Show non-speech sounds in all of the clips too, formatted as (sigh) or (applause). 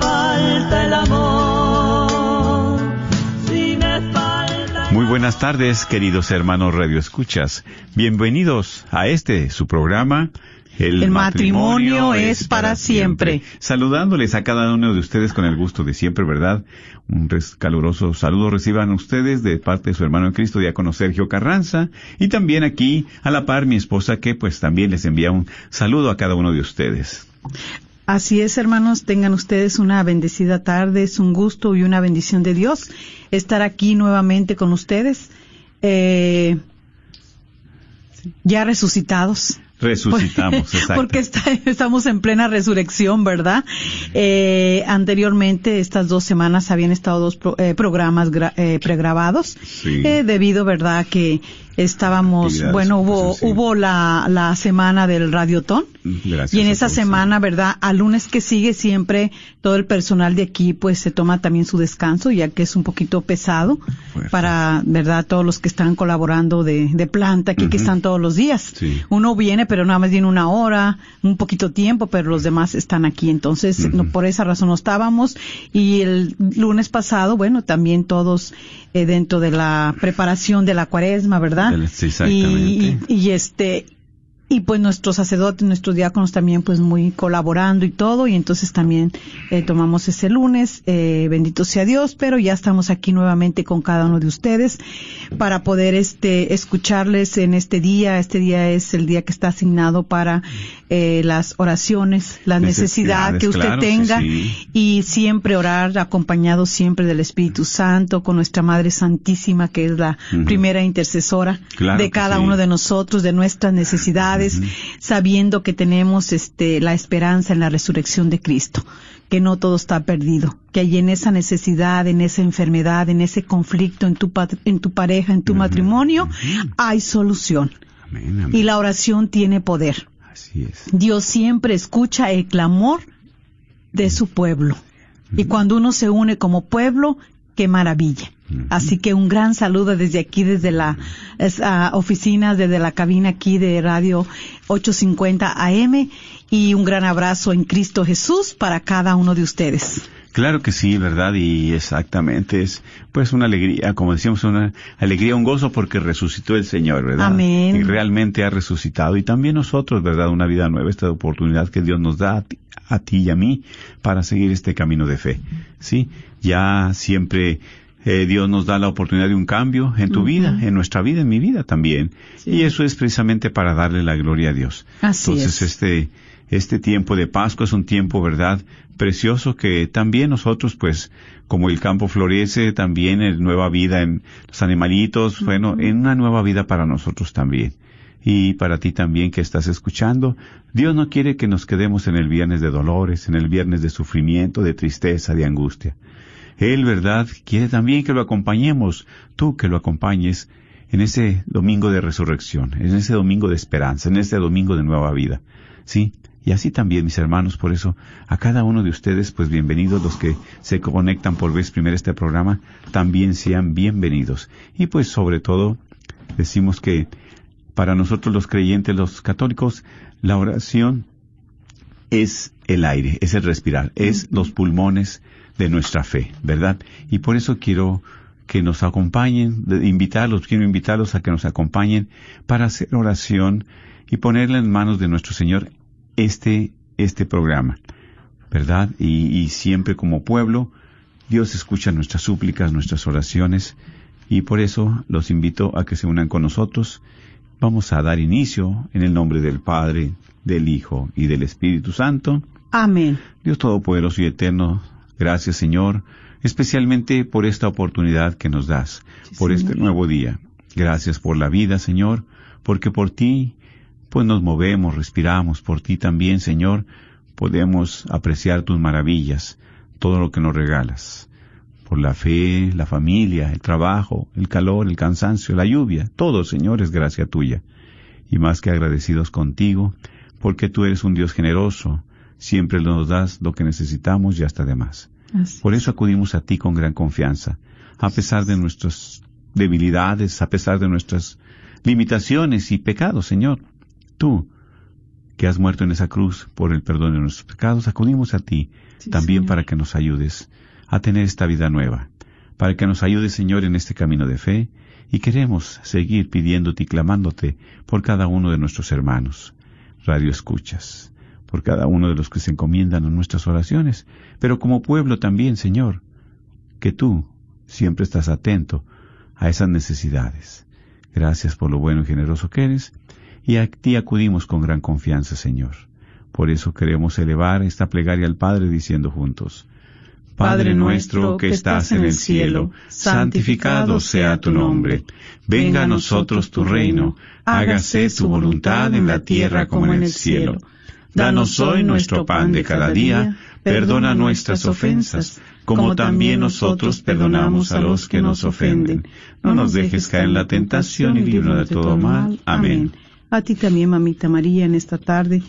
falta el amor, si me falta el Muy buenas tardes, queridos hermanos Radio Escuchas. Bienvenidos a este, su programa. El matrimonio es para siempre. Saludándoles a cada uno de ustedes con el gusto de siempre, ¿verdad? Un caluroso saludo reciban ustedes de parte de su hermano en Cristo, diácono Sergio Carranza, y también aquí a la par mi esposa que pues también les envía un saludo a cada uno de ustedes. Así es, hermanos, tengan ustedes una bendecida tarde, es un gusto y una bendición de Dios estar aquí nuevamente con ustedes, eh, ya resucitados. Resucitamos, exacto. Porque está- estamos en plena resurrección, ¿verdad? Eh, anteriormente, estas dos semanas habían estado dos pro- eh, programas gra- eh, pregrabados, Sí. eh, debido, ¿verdad?, que estábamos, bueno, hubo, pues, sí. hubo la, la semana del Radiotón. Gracias Y en esa todos, sí. semana, ¿verdad? Al lunes que sigue siempre todo el personal de aquí pues se toma también su descanso ya que es un poquito pesado para, ¿verdad? Todos los que están colaborando de, de planta aquí que están todos los días. Uno viene pero nada más viene una hora, un poquito tiempo, pero los demás están aquí. Entonces, no, por esa razón no estábamos. Y el lunes pasado, bueno, también todos eh, dentro de la preparación de la cuaresma, ¿verdad? Sí, exactamente. Y, y- y este, y pues nuestros sacerdotes, nuestros diáconos también pues muy colaborando y todo, y entonces también eh, tomamos ese lunes, eh, bendito sea Dios, pero ya estamos aquí nuevamente con cada uno de ustedes para poder este escucharles en este día, este día es el día que está asignado para eh, las oraciones, la necesidad que usted claro tenga sí. y siempre orar acompañado siempre del Espíritu Santo con nuestra Madre Santísima que es la primera intercesora Claro de cada sí. uno de nosotros, de nuestras necesidades, sabiendo que tenemos este la esperanza en la resurrección de Cristo, que no todo está perdido, que hay en esa necesidad, en esa enfermedad, en ese conflicto en tu en tu pareja, en tu matrimonio, hay solución. Amén, amén. Y la oración tiene poder. Así es. Dios siempre escucha el clamor de su pueblo. Y cuando uno se une como pueblo, qué maravilla. Así que un gran saludo desde aquí, desde la es, ah, oficina, desde la cabina aquí de Radio 850 AM y un gran abrazo en Cristo Jesús para cada uno de ustedes. Claro que sí, ¿verdad? Y exactamente es pues una alegría, como decíamos, una alegría, un gozo porque resucitó el Señor, ¿verdad? Amén. Y realmente ha resucitado. Y también nosotros, ¿verdad? Una vida nueva, esta oportunidad que Dios nos da a ti, y a mí para seguir este camino de fe. Sí, ya siempre eh, Dios nos da la oportunidad de un cambio en tu vida, en nuestra vida, en mi vida también. Sí. Y eso es precisamente para darle la gloria a Dios. Así Entonces, es. este, este tiempo de Pascua es un tiempo, ¿verdad? Precioso que también nosotros, pues, como el campo florece, también en nueva vida en los animalitos, bueno, en una nueva vida para nosotros también. Y para ti también que estás escuchando, Dios no quiere que nos quedemos en el viernes de dolores, en el viernes de sufrimiento, de tristeza, de angustia. Él, ¿verdad?, quiere también que lo acompañemos, tú que lo acompañes en ese domingo de resurrección, en ese domingo de esperanza, en ese domingo de nueva vida. ¿Sí? Y así también, mis hermanos, por eso, a cada uno de ustedes, pues bienvenidos los que se conectan por vez primera este programa, también sean bienvenidos. Y pues sobre todo, decimos que para nosotros los creyentes, los católicos, la oración es el aire, es el respirar, es los pulmones de nuestra fe, ¿verdad? Y por eso quiero que nos acompañen, invitarlos, quiero invitarlos a que nos acompañen para hacer oración y ponerle en manos de nuestro Señor este, este programa, ¿verdad? Y, y siempre como pueblo, Dios escucha nuestras súplicas, nuestras oraciones, y por eso los invito a que se unan con nosotros. Vamos a dar inicio en el nombre del Padre, del Hijo y del Espíritu Santo. Amén. Dios Todopoderoso y Eterno, gracias Señor, especialmente por esta oportunidad que nos das, Sí, por Señor. este nuevo día. Gracias por la vida, Señor, porque por ti, pues nos movemos, respiramos, por ti también, Señor, podemos apreciar tus maravillas, todo lo que nos regalas. Por la fe, la familia, el trabajo, el calor, el cansancio, la lluvia, todo, Señor, es gracia tuya. Y más que agradecidos contigo, porque tú eres un Dios generoso, siempre nos das lo que necesitamos y hasta de más. Así Por eso acudimos a ti con gran confianza, a pesar de nuestras debilidades, a pesar de nuestras limitaciones y pecados, Señor. Tú, que has muerto en esa cruz por el perdón de nuestros pecados, acudimos a ti Sí, también Señor. para que nos ayudes a tener esta vida nueva, para que nos ayudes, Señor, en este camino de fe, y queremos seguir pidiéndote y clamándote por cada uno de nuestros hermanos. Radio escuchas, por cada uno de los que se encomiendan a nuestras oraciones, pero como pueblo también, Señor, que tú siempre estás atento a esas necesidades. Gracias por lo bueno y generoso que eres, y a ti acudimos con gran confianza, Señor. Por eso queremos elevar esta plegaria al Padre diciendo juntos, Padre nuestro que estás en el cielo, santificado sea tu nombre. Venga a nosotros tu reino, hágase tu voluntad en la tierra como en el cielo. Danos hoy nuestro pan de cada día, perdona nuestras ofensas, como también nosotros perdonamos a los que nos ofenden. No nos dejes caer en la tentación y líbranos de todo mal. Amén. A ti también, mamita María, en esta tarde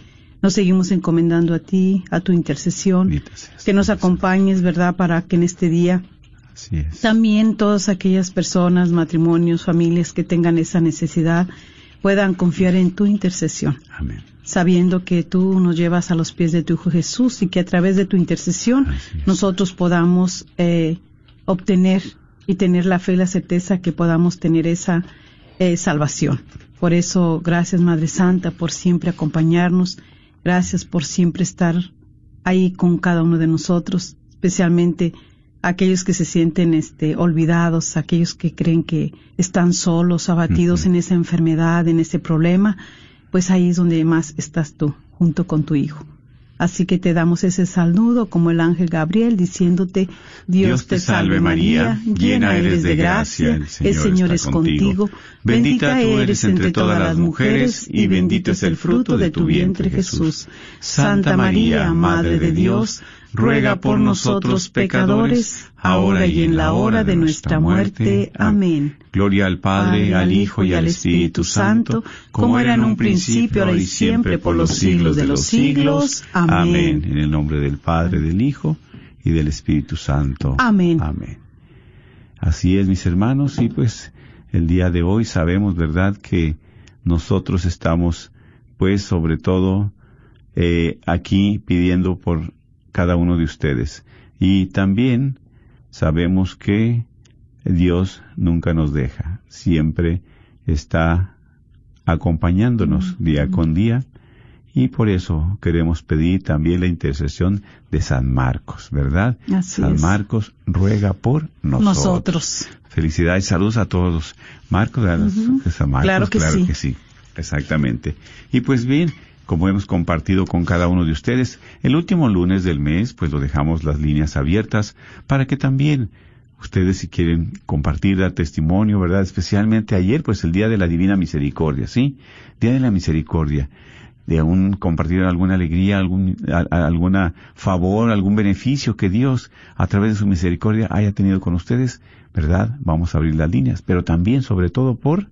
nos seguimos encomendando a ti, a tu intercesión, que nos acompañes, ¿verdad?, para que en este día Así es. también todas aquellas personas, matrimonios, familias que tengan esa necesidad puedan confiar en tu intercesión, Amén. sabiendo que tú nos llevas a los pies de tu Hijo Jesús y que a través de tu intercesión nosotros podamos eh, obtener y tener la fe y la certeza que podamos tener esa eh, salvación. Por eso, gracias Madre Santa por siempre acompañarnos, gracias por siempre estar ahí con cada uno de nosotros, especialmente aquellos que se sienten este, olvidados, aquellos que creen que están solos, abatidos en esa enfermedad, en ese problema, pues ahí es donde más estás tú, junto con tu Hijo. Así que te damos ese saludo como el ángel Gabriel diciéndote, Dios, te salve María, llena eres de gracia, el Señor, es contigo, bendita eres entre todas las mujeres y bendito es el fruto de tu vientre Jesús. Santa María, Madre de Dios, ruega por nosotros pecadores, ahora y en la hora de nuestra muerte. Amén. Gloria al Padre, al Hijo y al Espíritu Santo, como era en un principio, ahora y siempre, por los siglos de los siglos. Amén. En el nombre del Padre, del Hijo y del Espíritu Santo. Amén. Amén. Así es, mis hermanos, y pues el día de hoy sabemos, ¿verdad?, que nosotros estamos, pues, sobre todo, eh, aquí pidiendo por cada uno de ustedes. Y también sabemos que Dios nunca nos deja, siempre está acompañándonos día con día Y por eso queremos pedir también la intercesión de San Marcos, ¿verdad? Así San es. Marcos ruega por nosotros. Nosotros. Felicidades, saludos a todos. Marcos. San Marcos, Claro que sí. sí. Exactamente. Y pues bien, como hemos compartido con cada uno de ustedes, el último lunes del mes, pues lo dejamos las líneas abiertas para que también ustedes si quieren compartir dar testimonio, ¿verdad? Especialmente ayer, pues el Día de la Divina Misericordia, ¿sí? Día de la Misericordia. De un, compartir alguna alegría, algún, alguna favor, algún beneficio que Dios, a través de su misericordia, haya tenido con ustedes, ¿verdad? Vamos a abrir las líneas, pero también, sobre todo, por,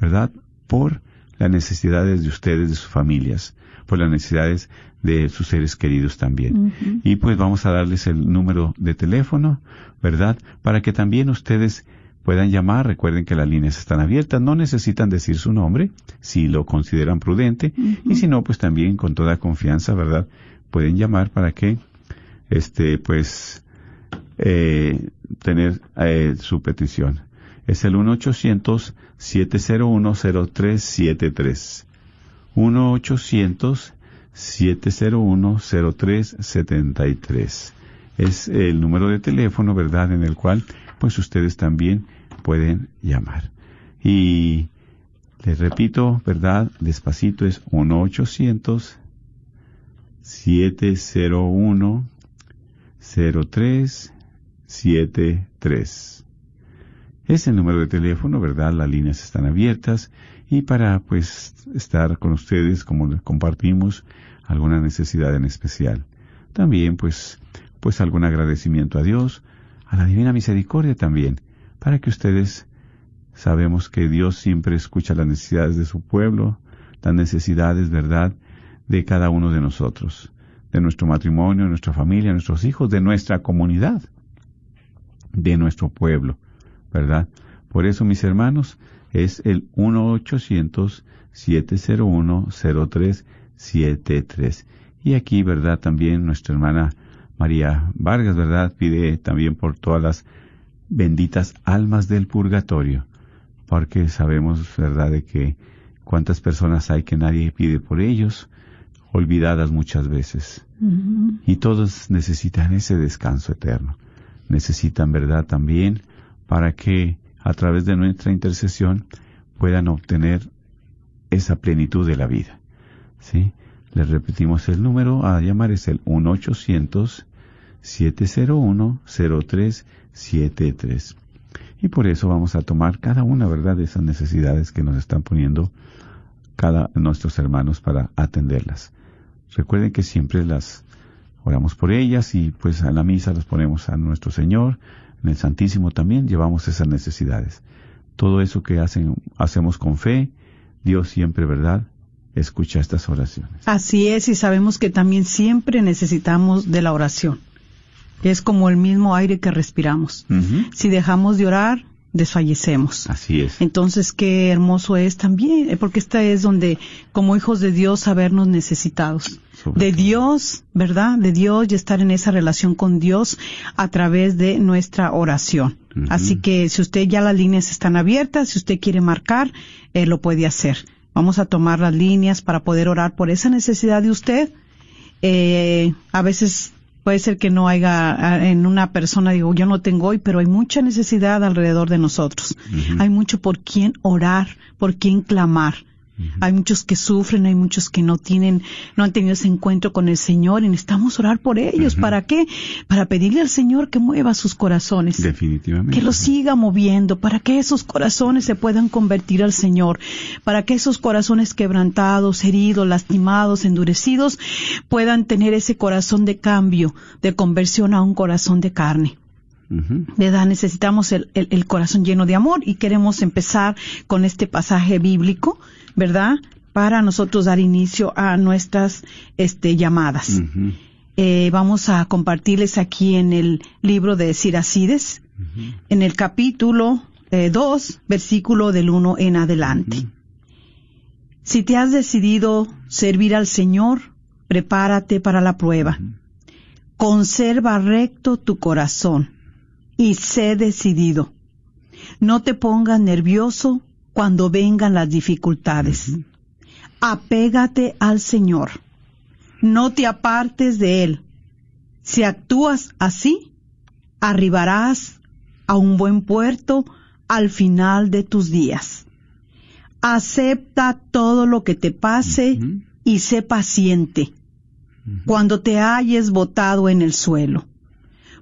¿verdad? Por las necesidades de ustedes, de sus familias, por las necesidades de sus seres queridos también. Y pues vamos a darles el número de teléfono, ¿verdad? Para que también ustedes puedan llamar. Recuerden que las líneas están abiertas. No necesitan decir su nombre, si lo consideran prudente. Y si no, pues también con toda confianza, ¿verdad? Pueden llamar para que, este, pues, eh, tener eh, su petición. Es el 1-800-701-0373. 1-800-701-0373. Es el número de teléfono, ¿verdad?, en el cual, pues, ustedes también pueden llamar. Y les repito, ¿verdad?, despacito es 1-800-701-0373. Es el número de teléfono, ¿verdad? Las líneas están abiertas y para pues estar con ustedes como les compartimos alguna necesidad en especial. También pues pues algún agradecimiento a Dios, a la divina misericordia también, para que ustedes sabemos que Dios siempre escucha las necesidades de su pueblo, las necesidades, ¿verdad?, de cada uno de nosotros, de nuestro matrimonio, de nuestra familia, de nuestros hijos, de nuestra comunidad, de nuestro pueblo. ¿Verdad? Por eso, mis hermanos, es el 1-800-701-0373. Y aquí, ¿verdad? También nuestra hermana María Vargas, ¿verdad? Pide también por todas las benditas almas del purgatorio, porque sabemos, ¿verdad?, de que cuántas personas hay que nadie pide por ellos, olvidadas muchas veces. Y todos necesitan ese descanso eterno. Necesitan, ¿verdad?, también para que a través de nuestra intercesión puedan obtener esa plenitud de la vida. ¿Sí? Les repetimos el número a llamar es el 1-800-701-0373. Y por eso vamos a tomar cada una, ¿verdad?, de esas necesidades que nos están poniendo cada nuestros hermanos para atenderlas. Recuerden que siempre las oramos por ellas y pues a la misa las ponemos a nuestro Señor, en el Santísimo también llevamos esas necesidades. Todo eso que hacen, hacemos con fe, Dios siempre, ¿verdad?, escucha estas oraciones. Así es, y sabemos que también siempre necesitamos de la oración. Es como el mismo aire que respiramos. Si dejamos de orar, desfallecemos. Así es. Entonces, qué hermoso es también, eh, porque esta es donde, como hijos de Dios, sabernos necesitados. Sobre De todo. Dios, ¿verdad? De Dios y estar en esa relación con Dios a través de nuestra oración. Así que si usted ya las líneas están abiertas, si usted quiere marcar, eh, lo puede hacer. Vamos a tomar las líneas para poder orar por esa necesidad de usted. Eh, a veces puede ser que no haya ah, en una persona, digo, yo no tengo hoy, pero hay mucha necesidad alrededor de nosotros. Hay mucho por quién orar, por quién clamar. Hay muchos que sufren, hay muchos que no tienen, no han tenido ese encuentro con el Señor y necesitamos orar por ellos. ¿Para qué? Para pedirle al Señor que mueva sus corazones. Definitivamente. Que los siga moviendo para que esos corazones se puedan convertir al Señor, para que esos corazones quebrantados, heridos, lastimados, endurecidos, puedan tener ese corazón de cambio, de conversión a un corazón de carne. Necesitamos el, el- el corazón lleno de amor y queremos empezar con este pasaje bíblico, ¿verdad? Para nosotros dar inicio a nuestras este, llamadas. Eh, vamos a compartirles aquí en el libro de Siracides, en el capítulo 2, versículo del 1 en adelante. Si te has decidido servir al Señor, prepárate para la prueba. Conserva recto tu corazón y sé decidido. No te pongas nervioso cuando vengan las dificultades. Apégate al Señor. No te apartes de Él. Si actúas así, arribarás a un buen puerto al final de tus días. Acepta todo lo que te pase y sé paciente cuando te halles botado en el suelo.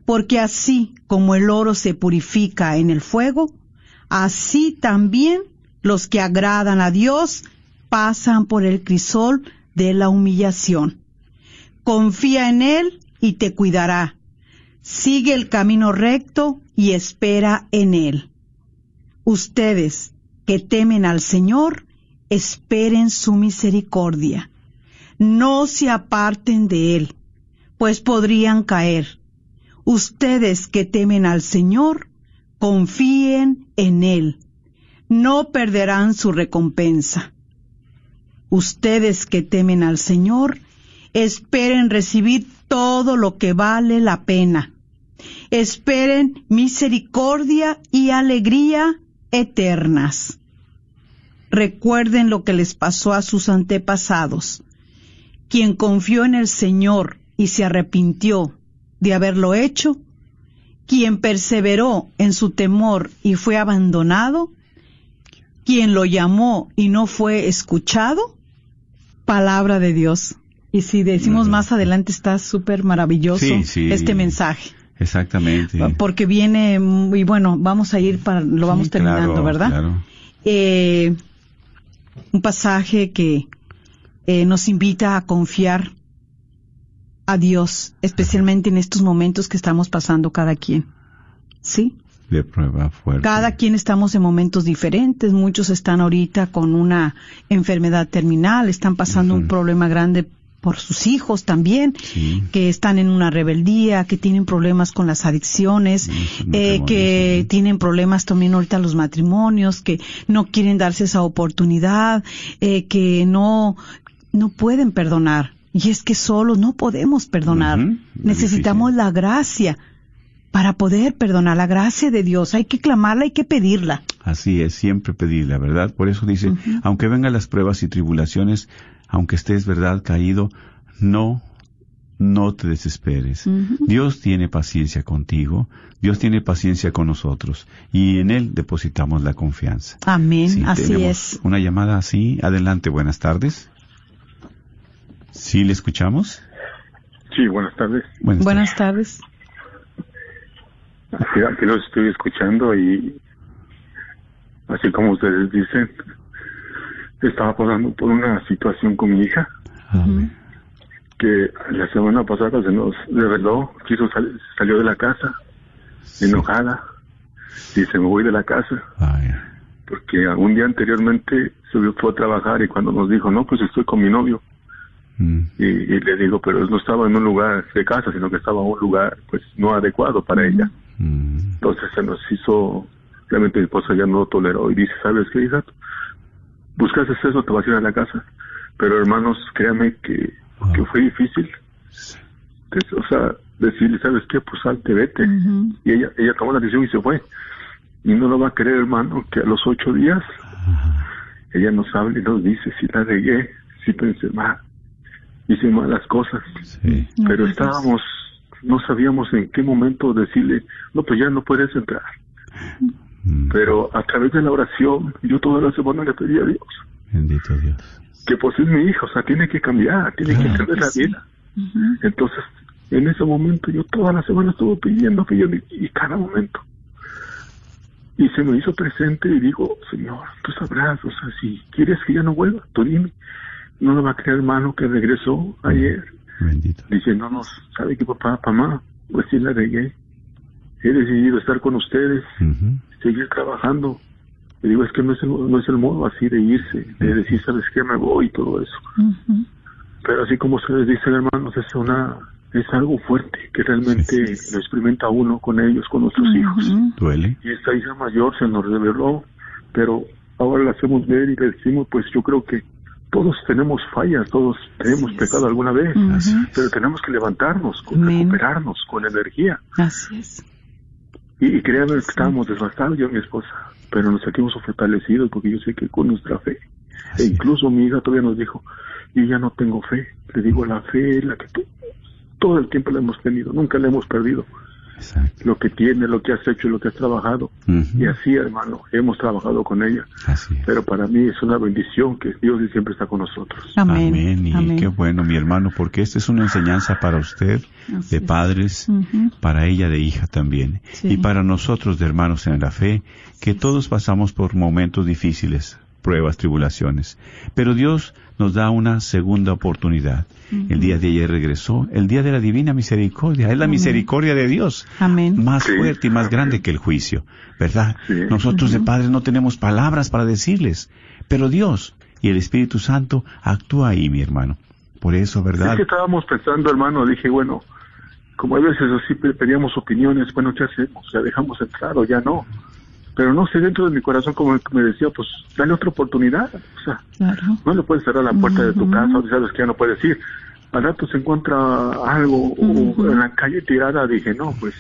Porque así como el oro se purifica en el fuego, así también los que agradan a Dios pasan por el crisol de la humillación. Confía en Él y te cuidará. Sigue el camino recto y espera en Él. Ustedes que temen al Señor, esperen su misericordia. No se aparten de Él, pues podrían caer. Ustedes que temen al Señor, confíen en Él. No perderán su recompensa. Ustedes que temen al Señor, esperen recibir todo lo que vale la pena. Esperen misericordia y alegría eternas. Recuerden lo que les pasó a sus antepasados. Quien confió en el Señor y se arrepintió de haberlo hecho, quien perseveró en su temor y fue abandonado, quien lo llamó y no fue escuchado, palabra de Dios. Y si decimos más adelante está súper maravilloso Sí, sí. este mensaje. Exactamente. Porque viene, y bueno, vamos a ir para, lo vamos Sí, terminando, claro, ¿verdad? claro. Eh, un pasaje que eh, nos invita a confiar a Dios, especialmente en estos momentos que estamos pasando cada quien. ¿Sí? De prueba fuerte. Cada quien estamos en momentos diferentes. Muchos están ahorita con una enfermedad terminal, están pasando un problema grande por sus hijos también, Sí. que están en una rebeldía, que tienen problemas con las adicciones, eh, que sí. tienen problemas también ahorita los matrimonios, que no quieren darse esa oportunidad, eh, que no, no pueden perdonar. Y es que solos no podemos perdonar. Necesitamos difícil. la gracia para poder perdonar, la gracia de Dios. Hay que clamarla, hay que pedirla. Así es, siempre pedir la verdad. Por eso dice, aunque vengan las pruebas y tribulaciones, aunque estés, verdad, caído, no, no te desesperes. Dios tiene paciencia contigo, Dios tiene paciencia con nosotros, y en Él depositamos la confianza. Amén, Sí, así tenemos es. Una llamada así. Adelante, buenas tardes. ¿Sí le escuchamos? Sí, buenas tardes. Buenas, Buenas tardes. Aquí, aquí los estoy escuchando y así como ustedes dicen, estaba pasando por una situación con mi hija. Amén. que la semana pasada se nos reveló, quiso sal- salió de la casa enojada, dice me voy de la casa porque un día anteriormente se fue a trabajar y cuando nos dijo no pues estoy con mi novio Mm, y, y le digo pero no estaba en un lugar de casa sino que estaba en un lugar pues no adecuado para ella mm, Entonces se nos hizo, realmente mi esposa ya no lo toleró y dice, ¿sabes qué, hija? Buscas eso, te vas a ir a la casa. Pero hermanos, créanme que, que fue difícil. O sea, decirle, ¿sabes qué? Pues salte, vete. Y ella, ella tomó la decisión y se fue. Y no lo va a creer, hermano, que a los ocho días ella nos habla y nos dice, si la regué, si pensé mal, hice malas cosas. sí. Pero estábamos, no sabíamos en qué momento decirle, no, pues ya no puedes entrar. Mm, Pero a través de la oración, yo toda la semana le pedí a Dios Bendito Dios. que pues es mi hijo, o sea, tiene que cambiar, tiene que Claro que la sí. vida. Entonces, en ese momento yo toda la semana estuve pidiendo, pidiendo y, y cada momento. Y se me hizo presente y digo, Señor, tú sabrás, o sea, si quieres que ya no vuelva, tú dime. No lo va a creer hermano que regresó ayer Bendito. diciéndonos, ¿sabe qué papá, mamá? Pues sí la regué. He decidido estar con ustedes, seguir trabajando. Le digo, es que no es, el, no es el modo así de irse, de decir, ¿sabes qué? Me voy y todo eso. Pero así como ustedes dicen, hermanos, es una es algo fuerte que realmente Sí, sí, sí. lo experimenta uno con ellos, con nuestros hijos. Duele. Y esta hija mayor se nos reveló, pero ahora la hacemos ver y le decimos, pues yo creo que todos tenemos fallas, todos tenemos pecado alguna vez, es. pero tenemos que levantarnos, con, Amén. recuperarnos con energía. Así es. Y, y créanme que estábamos desgastados, yo y mi esposa, pero nos sentimos fortalecidos porque yo sé que con nuestra fe E incluso mi hija todavía nos dijo, yo ya no tengo fe. Le digo, la fe es la que tú, todo el tiempo la hemos tenido, nunca la hemos perdido. Exacto. Lo que tiene, lo que has hecho, lo que has trabajado. Y así, hermano, hemos trabajado con ella. Así es. Pero para mí es una bendición que Dios siempre está con nosotros. Amén. Amén. Y Amén. qué bueno, mi hermano, porque esta es una enseñanza para usted, Así de es. padres, para ella de hija también. Sí. Y para nosotros de hermanos en la fe, que todos pasamos por momentos difíciles, pruebas, tribulaciones. Pero Dios nos da una segunda oportunidad. El día de ayer regresó, el día de la divina misericordia. Es la misericordia de Dios. Amén. Más Sí. fuerte y más grande que el juicio, ¿verdad? Sí. Nosotros de padres no tenemos palabras para decirles, pero Dios y el Espíritu Santo actúa ahí, mi hermano. Por eso, ¿verdad? Es que estábamos pensando, hermano, dije, bueno, como a veces así pe- pedíamos opiniones, bueno, ¿qué hacemos? ¿Ya dejamos entrar o ya no? Pero no sé, dentro de mi corazón, como me decía, pues dale otra oportunidad. O sea, Claro. no le puedes cerrar la puerta de tu casa, o sabes que ya no puedes ir. Al rato se encuentra algo o en la calle tirada, dije, no, pues,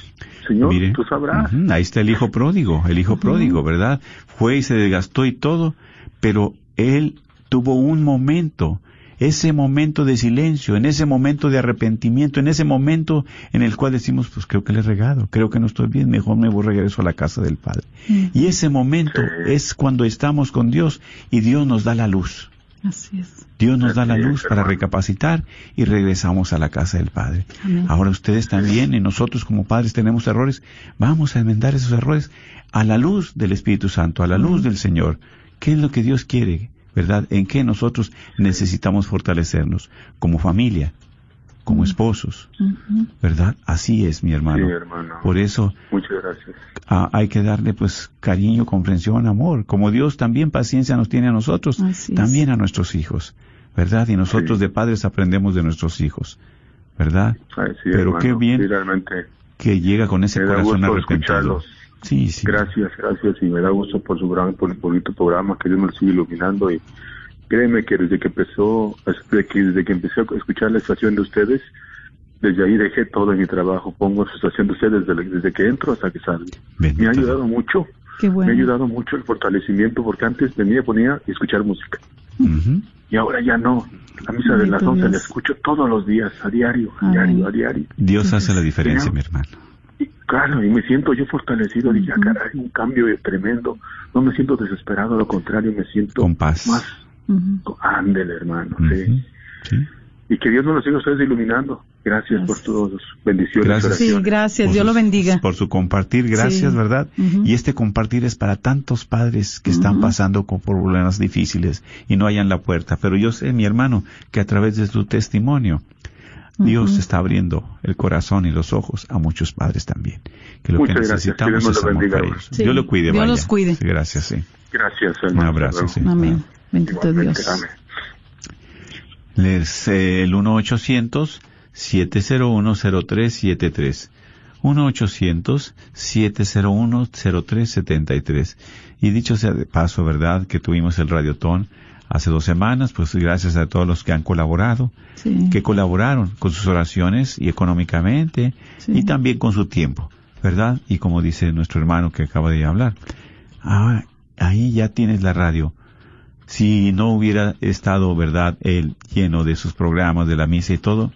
Señor, Mire, tú sabrás. ahí está el hijo pródigo, el hijo pródigo, ¿verdad? Fue y se desgastó y todo, pero él tuvo un momento, ese momento de silencio, en ese momento de arrepentimiento, en ese momento en el cual decimos, pues creo que le he regado, creo que no estoy bien, mejor me voy regreso a la casa del Padre. Y ese momento Sí. es cuando estamos con Dios y Dios nos da la luz. Así es. Dios nos da la es, luz para recapacitar y regresamos a la casa del Padre. Amén. Ahora ustedes también y nosotros como padres tenemos errores. Vamos a enmendar esos errores a la luz del Espíritu Santo, a la luz del Señor. ¿Qué es lo que Dios quiere? ¿Verdad? ¿En qué nosotros necesitamos fortalecernos? Como familia, como esposos. ¿Verdad? Así es, mi hermano. Sí, hermano. Por eso Muchas gracias. hay que darle pues cariño, comprensión, amor. Como Dios también paciencia nos tiene a nosotros, Así es. también a nuestros hijos, ¿verdad? Y nosotros Sí. de padres aprendemos de nuestros hijos, ¿verdad? Ay, sí, Pero hermano, qué bien que llega con ese corazón arrepentido. escucharlos. Sí, sí. Gracias, gracias y me da gusto por su gran, por el bonito programa que Dios me lo sigue iluminando y créeme que desde que empezó, desde que, desde que empecé a escuchar la estación de ustedes, desde ahí dejé todo en mi trabajo, pongo su estación de ustedes desde, desde que entro hasta que salgo. Bendito Me ha ayudado mucho, Qué bueno. me ha ayudado mucho el fortalecimiento porque antes venía, ponía y escuchar música y ahora ya no. La misa de las Bendito 11 la escucho todos los días, a diario, a diario, a diario. Dios hace la diferencia, mi hermano. Y, claro, y me siento yo fortalecido, dije, ah, caray, un cambio tremendo. No me siento desesperado, lo contrario, me siento Con paz. más Ujú. ándele, hermano. Sí. Sí. Y que Dios nos lo siga ustedes iluminando. Gracias, por todos. Bendiciones. Gracias. Sí, gracias. Por Dios lo bendiga. Por su compartir, gracias, Sí. ¿verdad? Y este compartir es para tantos padres que están pasando con problemas difíciles y no hayan la puerta. Pero yo sé, mi hermano, que a través de tu testimonio, Dios Ujú. está abriendo el corazón y los ojos a muchos padres también. Que lo Muchas que gracias. necesitamos Dios es amor para ellos. Sí. Dios lo cuide, Dios vaya. los cuide. Gracias, sí. Gracias, Un hermano. abrazo, Hasta luego. sí. Amén. Bendito Dios. amén. Les, eh, el 1-800-701-0373. 1-800-701-0373. Y dicho sea de paso, ¿verdad? Que tuvimos el radiotón hace dos semanas, pues gracias a todos los que han colaborado, Sí. que colaboraron con sus oraciones y económicamente Sí. y también con su tiempo, ¿verdad? Y como dice nuestro hermano que acaba de hablar, ah, ahí ya tienes la radio. Si no hubiera estado, ¿verdad?, él lleno de sus programas, de la misa y todo,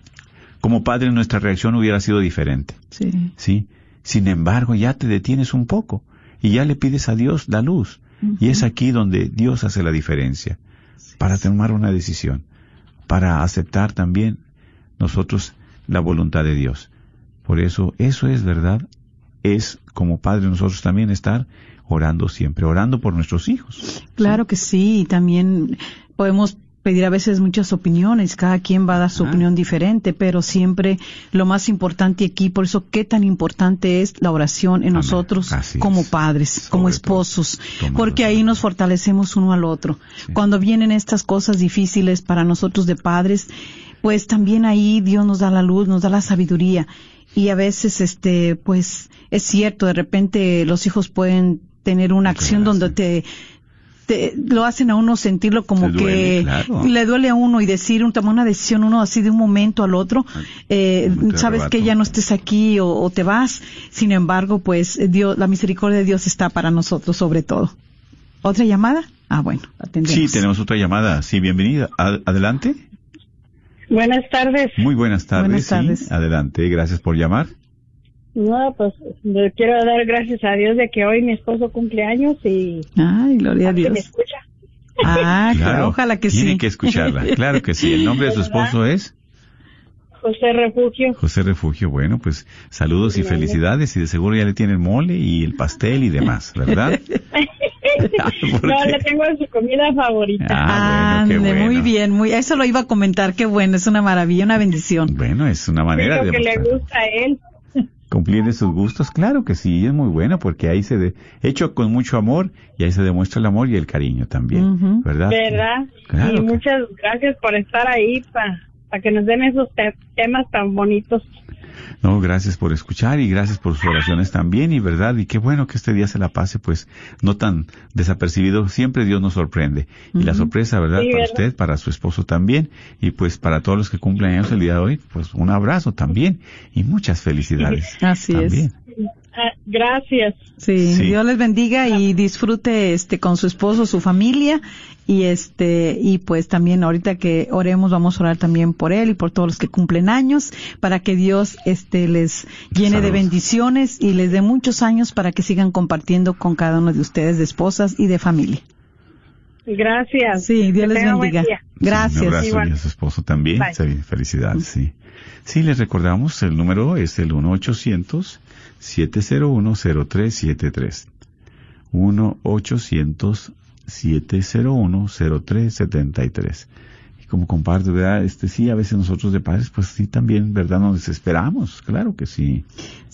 como padre nuestra reacción hubiera sido diferente, Sí. ¿sí? Sin embargo, ya te detienes un poco y ya le pides a Dios la luz. Y es aquí donde Dios hace la diferencia para tomar una decisión, para aceptar también nosotros la voluntad de Dios. Por eso, eso es verdad, es como padre nosotros también estar orando siempre, orando por nuestros hijos. Claro que sí, y también podemos pedir a veces muchas opiniones, cada quien va a dar su opinión diferente, pero siempre lo más importante aquí, por eso qué tan importante es la oración en Amén. nosotros Así como es. padres, Sobre como esposos, porque ahí nos fortalecemos uno al otro. Sí. Cuando vienen estas cosas difíciles para nosotros de padres, pues también ahí Dios nos da la luz, nos da la sabiduría. Y a veces, este, pues, es cierto, de repente los hijos pueden tener una acción donde te, te- lo hacen a uno sentirlo como duele, que claro. le duele a uno y decir, un, tomar una decisión uno así de un momento al otro, eh, sabes arrebato. que ya no estés aquí o, o te vas. Sin embargo, pues Dios, la misericordia de Dios está para nosotros sobre todo. ¿Otra llamada? Ah, bueno, atendemos. Sí, tenemos otra llamada. Sí, bienvenida. Ad- adelante. Buenas tardes. Muy buenas tardes. Buenas sí. tardes. Adelante, gracias por llamar. No, pues le quiero dar gracias a Dios de que hoy mi esposo cumple años y Ay, gloria a que me Dios. escucha. Ah, claro, ojalá que Tiene sí. que escucharla. Claro que sí. El (laughs) nombre de su esposo es José Refugio. José Refugio. Bueno, pues saludos y felicidades y de seguro ya le tiene el mole y el pastel y demás, ¿verdad? (laughs) ¿Por no, qué? le tengo su comida favorita. Ah, bueno, qué Ándale, muy bien, muy, eso lo iba a comentar, qué bueno, es una maravilla, una bendición. Bueno, es una manera Es de lo que le gusta a él. Cumplirle sus gustos, claro que sí, es muy bueno porque ahí se de, hecho con mucho amor y ahí se demuestra el amor y el cariño también. ¿verdad? ¿Verdad? Claro y que- muchas gracias por estar ahí para que nos den esos te- temas tan bonitos. No, gracias por escuchar y gracias por sus oraciones también y verdad y qué bueno que este día se la pase pues no tan desapercibido, siempre Dios nos sorprende y la sorpresa, ¿verdad? Sí, para ¿verdad? usted, para su esposo también y pues para todos los que cumplen años el día de hoy, pues un abrazo también y muchas felicidades. (laughs) Así es. también. Ah, gracias. Sí, Sí. Dios les bendiga y disfrute este con su esposo, su familia y este y pues también ahorita que oremos vamos a orar también por él y por todos los que cumplen años para que Dios este les llene de bendiciones y les dé muchos años para que sigan compartiendo con cada uno de ustedes de esposas y de familia. Gracias. Sí, Dios Que les bendiga. día. Sí, un Gracias. abrazo Igual. y a su esposo también. Bye. Sí, Felicidades, sí. Sí, les recordamos, el número es el 1-800-701-0373. 1-800-701-0373 siete cero uno cero tres setenta y tres. Y como comparte, ¿verdad? Este sí, a veces nosotros de padres, pues sí, también, ¿verdad? Nos desesperamos, claro que sí.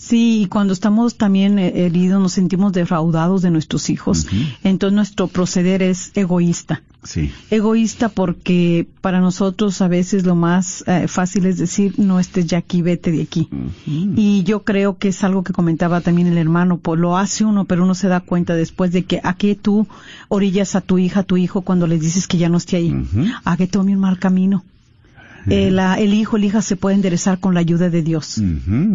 Sí, y cuando estamos también eh, heridos nos sentimos defraudados de nuestros hijos. Entonces nuestro proceder es egoísta. Sí. Egoísta porque para nosotros a veces lo más eh, fácil es decir, no estés ya aquí, vete de aquí. Y yo creo que es algo que comentaba también el hermano, pues lo hace uno, pero uno se da cuenta después de que a qué tú orillas a tu hija, a tu hijo cuando les dices que ya no esté ahí, a que tome un camino. Eh, la- el hijo, la hija se puede enderezar con la ayuda de Dios.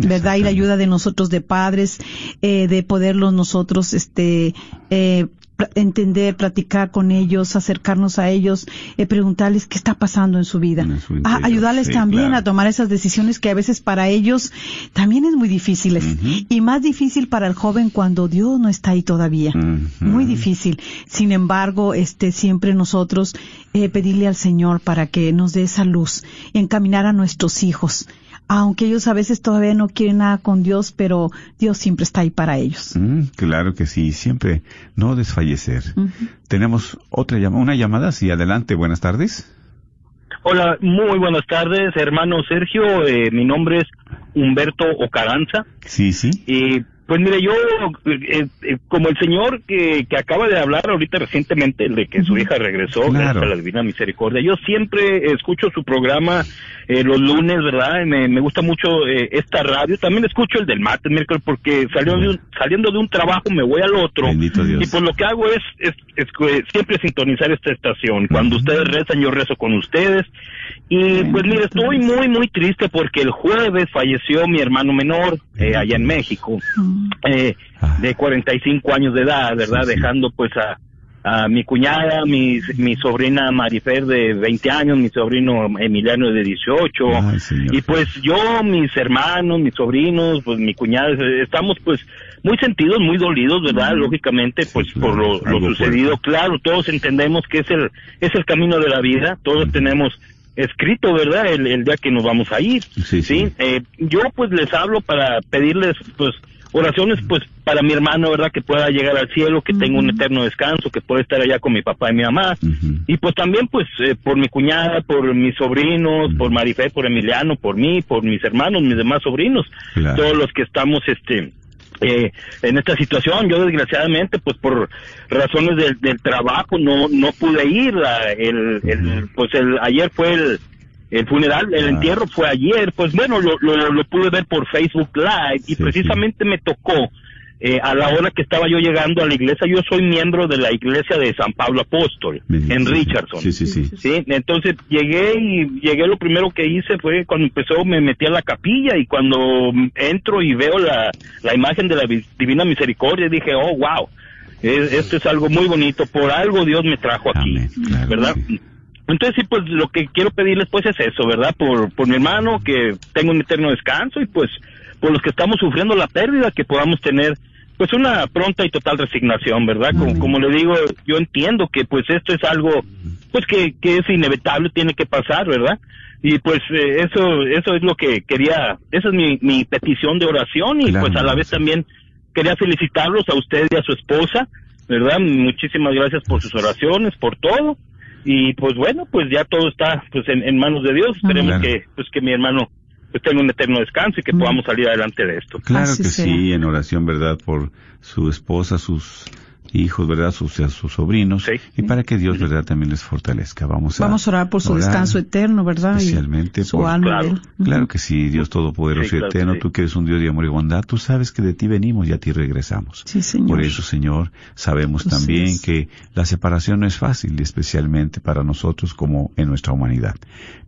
¿verdad? Y la ayuda de nosotros, de padres, eh, de poderlos nosotros, este, eh, entender, platicar con ellos, acercarnos a ellos, eh, preguntarles qué está pasando en su vida. En su Ah, ayudarles sí, también claro. a tomar esas decisiones que a veces para ellos también es muy difíciles. Ujú. Y más difícil para el joven cuando Dios no está ahí todavía. Muy difícil. Sin embargo, este, siempre nosotros eh, pedirle al Señor para que nos dé esa luz, encaminar a nuestros hijos. Aunque ellos a veces todavía no quieren nada con Dios, pero Dios siempre está ahí para ellos. Mm, claro que sí, siempre no desfallecer. Tenemos otra llamada, una llamada, sí, adelante, buenas tardes. Hola, muy buenas tardes, hermano Sergio. Eh, mi nombre es Humberto Ocaranza. Sí, sí. Y pues mire, yo, eh, eh, como el señor que, que acaba de hablar ahorita recientemente, el de que su hija regresó, Claro. gracias a la Divina Misericordia, yo siempre escucho su programa eh, los lunes, ¿verdad? Me, me gusta mucho eh, esta radio. También escucho el del martes, miércoles, porque saliendo de, un, saliendo de un trabajo me voy al otro. Bendito Dios. Y pues lo que hago es, es, es, eh, siempre sintonizar esta estación. Cuando ustedes rezan, yo rezo con ustedes. Y pues mire, estoy muy, muy triste porque el jueves falleció mi hermano menor eh, allá en México, eh, Ah. de 45 años de edad, ¿verdad? Sí, sí. Dejando pues a, a mi cuñada, mi, mi sobrina Marifer de 20 años, mi sobrino Emiliano de 18. Ay, Señor. Y pues yo, mis hermanos, mis sobrinos, pues mi cuñada, eh, estamos pues muy sentidos, muy dolidos, ¿verdad? Lógicamente, Sí, pues claro, por lo, sucedido. fuerte. Claro, todos entendemos que es el, es el camino de la vida, todos tenemos escrito, ¿verdad? El, el día que nos vamos a ir. Sí, sí. Eh, yo pues les hablo para pedirles pues oraciones pues para mi hermano, ¿verdad? Que pueda llegar al cielo, que tenga un eterno descanso, que pueda estar allá con mi papá y mi mamá. Y pues también pues eh, por mi cuñada, por mis sobrinos, por Marifé, por Emiliano, por mí, por mis hermanos, mis demás sobrinos, Claro. todos los que estamos este eh, en esta situación. Yo desgraciadamente pues por razones del, del trabajo no no pude ir. la- el, el- pues el ayer fue el el funeral, el Ah. entierro fue ayer, pues bueno, lo, lo, lo pude ver por Facebook Live y Sí, precisamente me tocó eh, a la hora que estaba yo llegando a la iglesia, yo soy miembro de la iglesia de San Pablo Apóstol, en. Richardson. Sí, sí, sí. Sí, entonces llegué y llegué lo primero que hice fue cuando empezó me metí a la capilla y cuando entro y veo la, la imagen de la vi- Divina Misericordia dije, oh, wow. Es- esto es algo muy bonito, por algo Dios me trajo aquí, Amén, claro, ¿verdad? sí. Entonces sí, pues lo que quiero pedirles pues es eso, ¿verdad? Por, por mi hermano, que tenga un eterno descanso y pues por los que estamos sufriendo la pérdida, que podamos tener pues una pronta y total resignación, ¿verdad? Como, como le digo, yo entiendo que pues esto es algo pues que, que es inevitable, tiene que pasar, ¿verdad? Y pues eh, eso eso es lo que quería, esa es mi, mi petición de oración y Claro, pues a la vez también quería felicitarlos a usted y a su esposa, ¿verdad? Muchísimas gracias por sus oraciones, por todo. Y pues bueno, pues ya todo está pues en, en manos de Dios. Esperemos Claro. que pues que mi hermano pues tenga un eterno descanso y que podamos salir adelante de esto. Claro Así que sea. sí, en oración, ¿verdad? Por su esposa, sus hijos, ¿verdad? Sus, a sus sobrinos. Sí. Y para que Dios, ¿verdad? También les fortalezca. Vamos a, Vamos a orar por su orar descanso eterno, ¿verdad? Y Especialmente su por- alma. Claro. que sí, Dios Todopoderoso Sí, y claro Eterno, sí. tú que eres un Dios de amor y bondad, tú sabes que de ti venimos y a ti regresamos. Sí, Señor. Por eso, Señor, sabemos también que la separación no es fácil, especialmente para nosotros como en nuestra humanidad.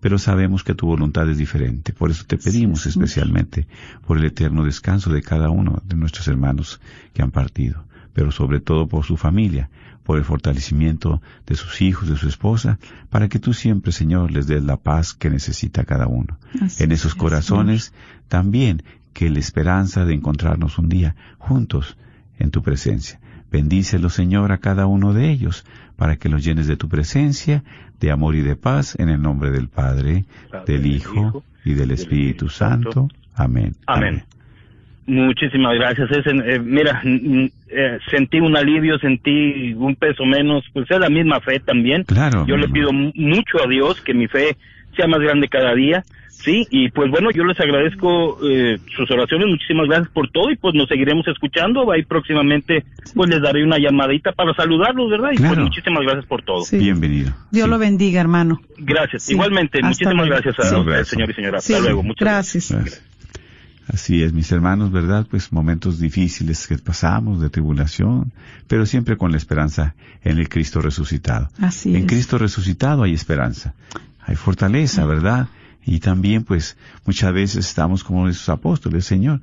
Pero sabemos que tu voluntad es diferente. Por eso te pedimos especialmente por el eterno descanso de cada uno de nuestros hermanos que han partido, pero sobre todo por su familia, por el fortalecimiento de sus hijos, de su esposa, para que tú siempre, Señor, les des la paz que necesita cada uno. Así en esos es, corazones también que la esperanza de encontrarnos un día juntos en tu presencia. Bendícelo, Señor, a cada uno de ellos, para que los llenes de tu presencia, de amor y de paz, en el nombre del Padre, Padre, del del Hijo y del del Espíritu Espíritu Santo. Santo. Amén. Amén. Muchísimas gracias. Es eh, mira, eh, sentí un alivio, sentí un peso menos, pues es la misma fe también. Claro, Yo le pido mu- mucho a Dios que mi fe sea más grande cada día, sí, y pues bueno, yo les agradezco eh, sus oraciones, muchísimas gracias por todo y pues nos seguiremos escuchando, ahí próximamente pues les daré una llamadita para saludarlos, ¿verdad? Y Claro. pues muchísimas gracias por todo. Sí. Bienvenido. Dios Sí. lo bendiga, hermano. Gracias, Sí. igualmente, Hasta muchísimas luego. gracias a Sí. usted, Abrazo. señor y señora. Sí, Hasta luego, muchas gracias. gracias. Así es, mis hermanos, ¿verdad? Pues momentos difíciles que pasamos de tribulación, pero siempre con la esperanza en el Cristo resucitado. Así en es. Cristo resucitado hay esperanza, hay fortaleza, ¿verdad? Y también, pues, muchas veces estamos como esos apóstoles, Señor.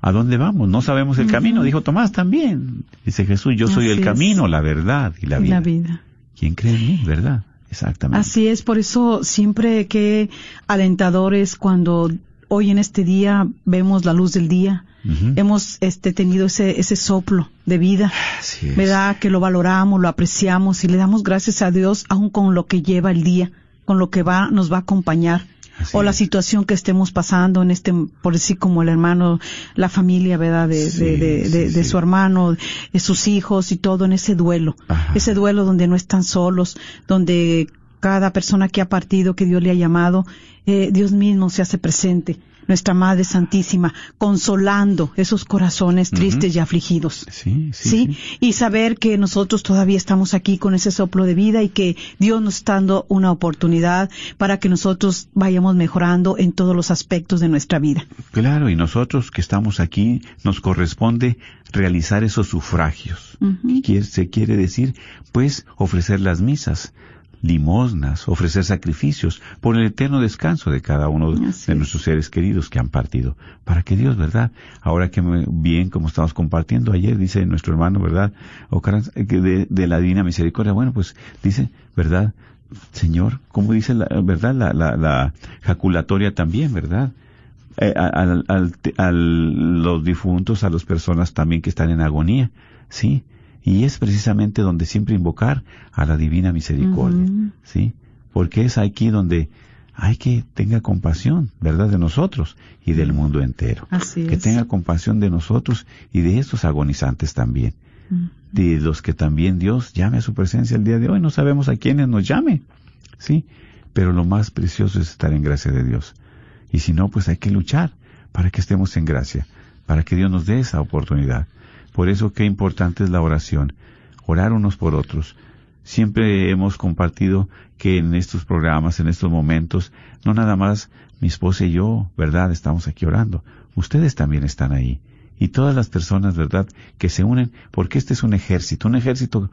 ¿A dónde vamos? No sabemos el camino, dijo Tomás también. Dice Jesús, yo soy Así el es. camino, la verdad y la Y vida. la vida. ¿Quién cree en mí, verdad? Exactamente. Así es, por eso siempre que alentadores cuando hoy en este día vemos la luz del día, hemos este tenido ese ese soplo de vida. ¿verdad? Que lo valoramos, lo apreciamos y le damos gracias a Dios aún con lo que lleva el día, con lo que va nos va a acompañar. Así o la es. situación que estemos pasando en este, por decir como el hermano, la familia, ¿verdad? De, Sí, de, de, sí, de- de sí. su hermano, de sus hijos y todo en ese duelo. Ajá. Ese duelo donde no están solos, donde cada persona que ha partido, que Dios le ha llamado, eh, Dios mismo se hace presente. Nuestra Madre Santísima, consolando esos corazones tristes y afligidos. Sí, sí, ¿sí? sí. Y saber que nosotros todavía estamos aquí con ese soplo de vida y que Dios nos está dando una oportunidad para que nosotros vayamos mejorando en todos los aspectos de nuestra vida. Claro, y nosotros que estamos aquí nos corresponde realizar esos sufragios. Ujú. ¿Qué quiere- se quiere decir? Pues ofrecer las misas, limosnas, ofrecer sacrificios por el eterno descanso de cada uno Así de es. nuestros seres queridos que han partido. Para que Dios, ¿verdad? Ahora que bien, como estamos compartiendo ayer, dice nuestro hermano, ¿verdad? Eh, de, de la Divina Misericordia, bueno, pues dice, ¿verdad? Señor, como dice la verdad la, la, la jaculatoria también, ¿verdad? Eh, a- los difuntos, a las personas también que están en agonía, ¿sí? Y es precisamente donde siempre invocar a la divina misericordia. ¿sí? Porque es aquí donde hay que tenga compasión, ¿verdad? De nosotros y del mundo entero. Así que tenga compasión de nosotros y de estos agonizantes también. De los que también Dios llame a su presencia el día de hoy. No sabemos a quiénes nos llame, ¿sí? Pero lo más precioso es estar en gracia de Dios. Y si no, pues hay que luchar para que estemos en gracia, para que Dios nos dé esa oportunidad. Por eso qué importante es la oración, orar unos por otros. Siempre hemos compartido que en estos programas, en estos momentos, no nada más mi esposa y yo, ¿verdad? Estamos aquí orando. Ustedes también están ahí. Y todas las personas, ¿verdad? Que se unen, porque este es un ejército, un ejército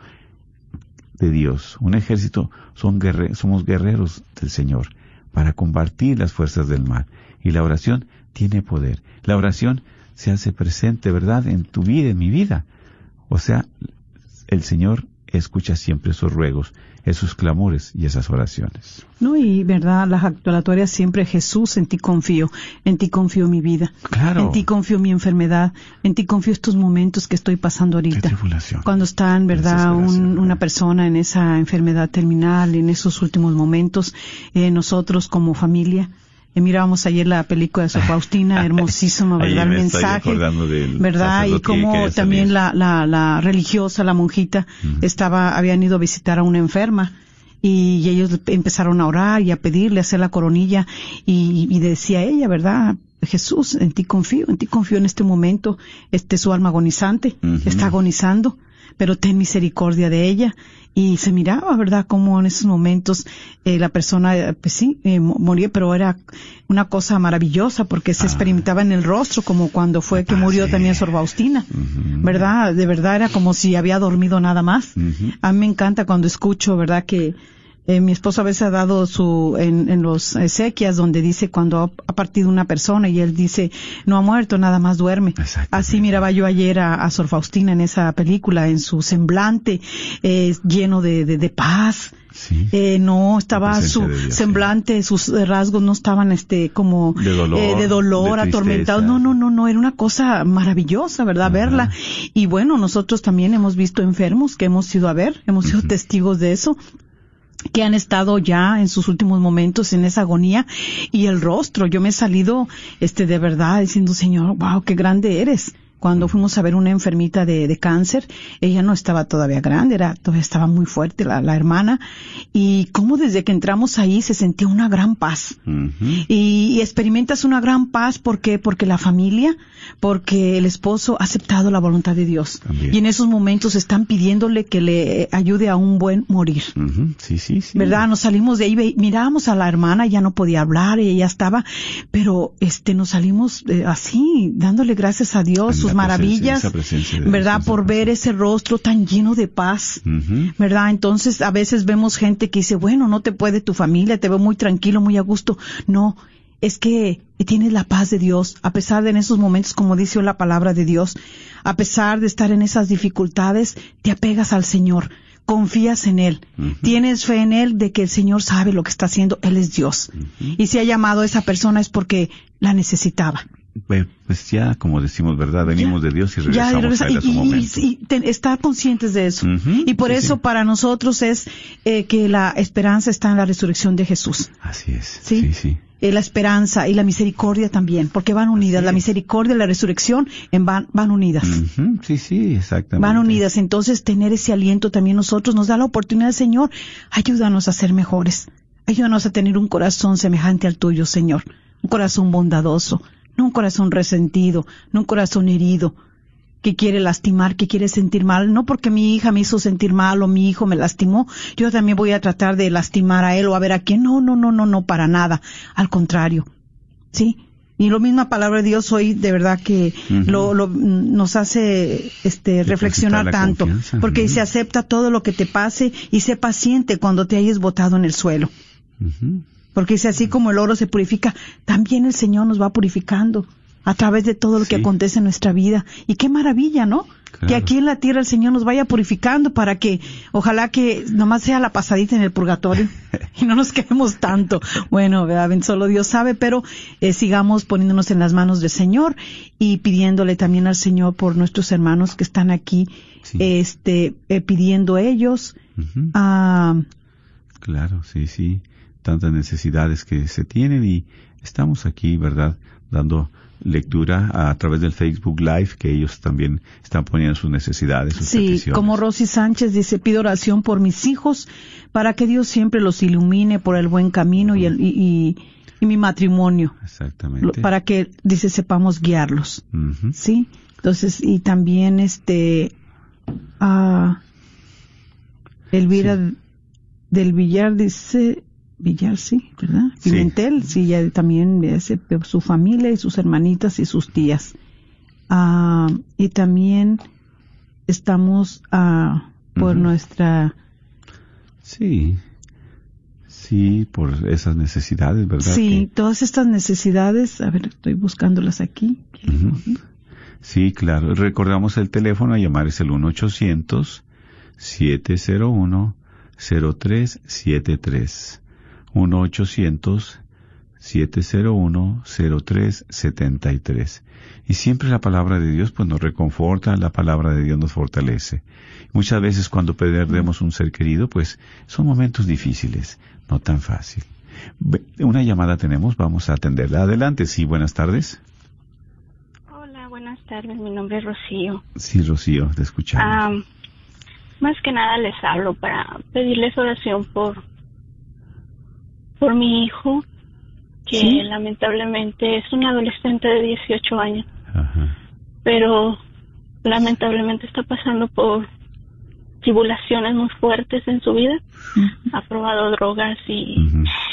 de Dios, un ejército, son somos guerreros del Señor para combatir las fuerzas del mal. Y la oración tiene poder. La oración se hace presente, ¿verdad? En tu vida, en mi vida. O sea, el Señor escucha siempre sus ruegos, esos clamores y esas oraciones. No, y verdad, las actuatorias siempre, Jesús, en ti confío, en ti confío mi vida, Claro. en ti confío mi enfermedad, en ti confío estos momentos que estoy pasando ahorita. tribulación. Cuando está en verdad un- una persona en esa enfermedad terminal, en esos últimos momentos, eh, nosotros como familia, eh, mirábamos ayer la película de Sor Faustina, hermosísima, (laughs) Ahí ¿verdad? me El estoy mensaje, ¿verdad? Y quería también la, la, la religiosa, la monjita, estaba, habían ido a visitar a una enferma y ellos empezaron a orar y a pedirle, a hacer la coronilla y, y decía ella, ¿verdad? Jesús, en ti confío, en ti confío en este momento, este su alma agonizante, está agonizando, pero ten misericordia de ella. Y se miraba, ¿verdad?, como en esos momentos eh, la persona, eh, pues sí, eh, mo- moría, pero era una cosa maravillosa porque se experimentaba en el rostro, como cuando fue que murió sí. también Sor Faustina, ¿verdad? De verdad era como si había dormido nada más. A mí me encanta cuando escucho, ¿verdad?, que eh, mi esposo a veces ha dado su, en, en los exequias donde dice cuando ha, partido una persona y él dice, no ha muerto, nada más duerme. Así miraba yo ayer a, a Sor Faustina en esa película, en su semblante, eh, lleno de, de, de paz. Sí. Eh, no estaba su sí. semblante, sus rasgos no estaban este como De dolor, eh, de dolor, de tristeza. No, no, no, no, era una cosa maravillosa, ¿verdad? Verla. Y bueno, nosotros también hemos visto enfermos que hemos ido a ver, hemos sido testigos de eso que han estado ya en sus últimos momentos en esa agonía y el rostro, yo me he salido este de verdad diciendo, Señor, wow, qué grande eres. Cuando fuimos a ver una enfermita de, de cáncer, ella no estaba todavía grande, era, todavía estaba muy fuerte la, la hermana, y como desde que entramos ahí se sentía una gran paz. Y, y experimentas una gran paz, ¿por qué? Porque la familia, porque el esposo ha aceptado la voluntad de Dios. También. Y en esos momentos están pidiéndole que le ayude a un buen morir. Ujú. Sí, sí, sí. ¿Verdad? Nos salimos de ahí, mirábamos a la hermana, ya no podía hablar, ella ya estaba, pero este nos salimos eh, así, dándole gracias a Dios, sus presencia, maravillas, presencia ¿verdad? Por ver ese rostro tan lleno de paz. ¿Verdad? Entonces a veces vemos gente que dice, bueno, no te puede tu familia, te veo muy tranquilo, muy a gusto. No, es que tienes la paz de Dios, a pesar de en esos momentos, como dice la palabra de Dios, a pesar de estar en esas dificultades, te apegas al Señor, confías en Él, tienes fe en Él de que el Señor sabe lo que está haciendo, Él es Dios. Y si ha llamado a esa persona es porque la necesitaba. Pues ya, como decimos, ¿verdad? Venimos de Dios y Ya, regresamos regresa- a él a su y, y- momento. y te- estar conscientes de eso. Y por sí, eso sí. para nosotros es eh, que la esperanza está en la resurrección de Jesús. Así es. ¿Sí? Sí, sí. Eh, la esperanza y la misericordia también, porque van unidas. La misericordia y la resurrección en van, van unidas. Sí, sí, exactamente. Van unidas. Entonces, tener ese aliento también nosotros nos da la oportunidad, Señor, ayúdanos a ser mejores. Ayúdanos a tener un corazón semejante al tuyo, Señor. Un corazón bondadoso, no un corazón resentido, no un corazón herido, que quiere lastimar, que quiere sentir mal. No porque mi hija me hizo sentir mal o mi hijo me lastimó, yo también voy a tratar de lastimar a él o a ver a quién. No, no, no, no, no, para nada. Al contrario. ¿Sí? Y lo misma palabra de Dios hoy de verdad que lo, lo- nos hace este reflexionar tanto, confianza, porque dice acepta todo lo que te pase y sé paciente cuando te hayas botado en el suelo. Porque dice así como el oro se purifica, también el Señor nos va purificando a través de todo lo que acontece en nuestra vida. Y qué maravilla, ¿no? Claro. Que aquí en la tierra el Señor nos vaya purificando para que ojalá que nomás sea la pasadita en el purgatorio (laughs) y no nos quedemos tanto. Bueno, ¿verdad? solo Dios sabe, pero eh, sigamos poniéndonos en las manos del Señor y pidiéndole también al Señor por nuestros hermanos que están aquí, Sí. este, eh, pidiendo ellos. Ah, Claro, sí, sí. Tantas necesidades que se tienen y estamos aquí, ¿verdad? Dando lectura a, través del Facebook Live que ellos también están poniendo sus necesidades, sus Sí, peticiones. como Rosy Sánchez dice, pido oración por mis hijos para que Dios siempre los ilumine por el buen camino y, el, y, y- y mi matrimonio, Exactamente. para que, dice, sepamos guiarlos. Sí, entonces, y también este, ah, Elvira del Villar dice, Villar, sí, ¿verdad? Pimentel, sí, ya también su familia y sus hermanitas y sus tías. Ah, y también estamos ah, por nuestra Sí. Sí, por esas necesidades, ¿verdad? sí Que- todas estas necesidades a ver estoy buscándolas aquí Ujú. Sí, claro. Recordamos el teléfono a llamar es el 1 800 1-800-701-0373. 1-800-701-0373. Y siempre la palabra de Dios pues nos reconforta, la palabra de Dios nos fortalece. Muchas veces cuando perdemos un ser querido pues son momentos difíciles, no tan fácil. Una llamada tenemos, vamos a atenderla. Adelante, sí, buenas tardes. Hola, buenas tardes, mi nombre es Rocío. Sí, Rocío, te escuchamos. Ah, más que nada les hablo para pedirles oración por por mi hijo que ¿Sí? lamentablemente es un adolescente de 18 años. Pero lamentablemente está pasando por tribulaciones muy fuertes en su vida. Ha probado drogas y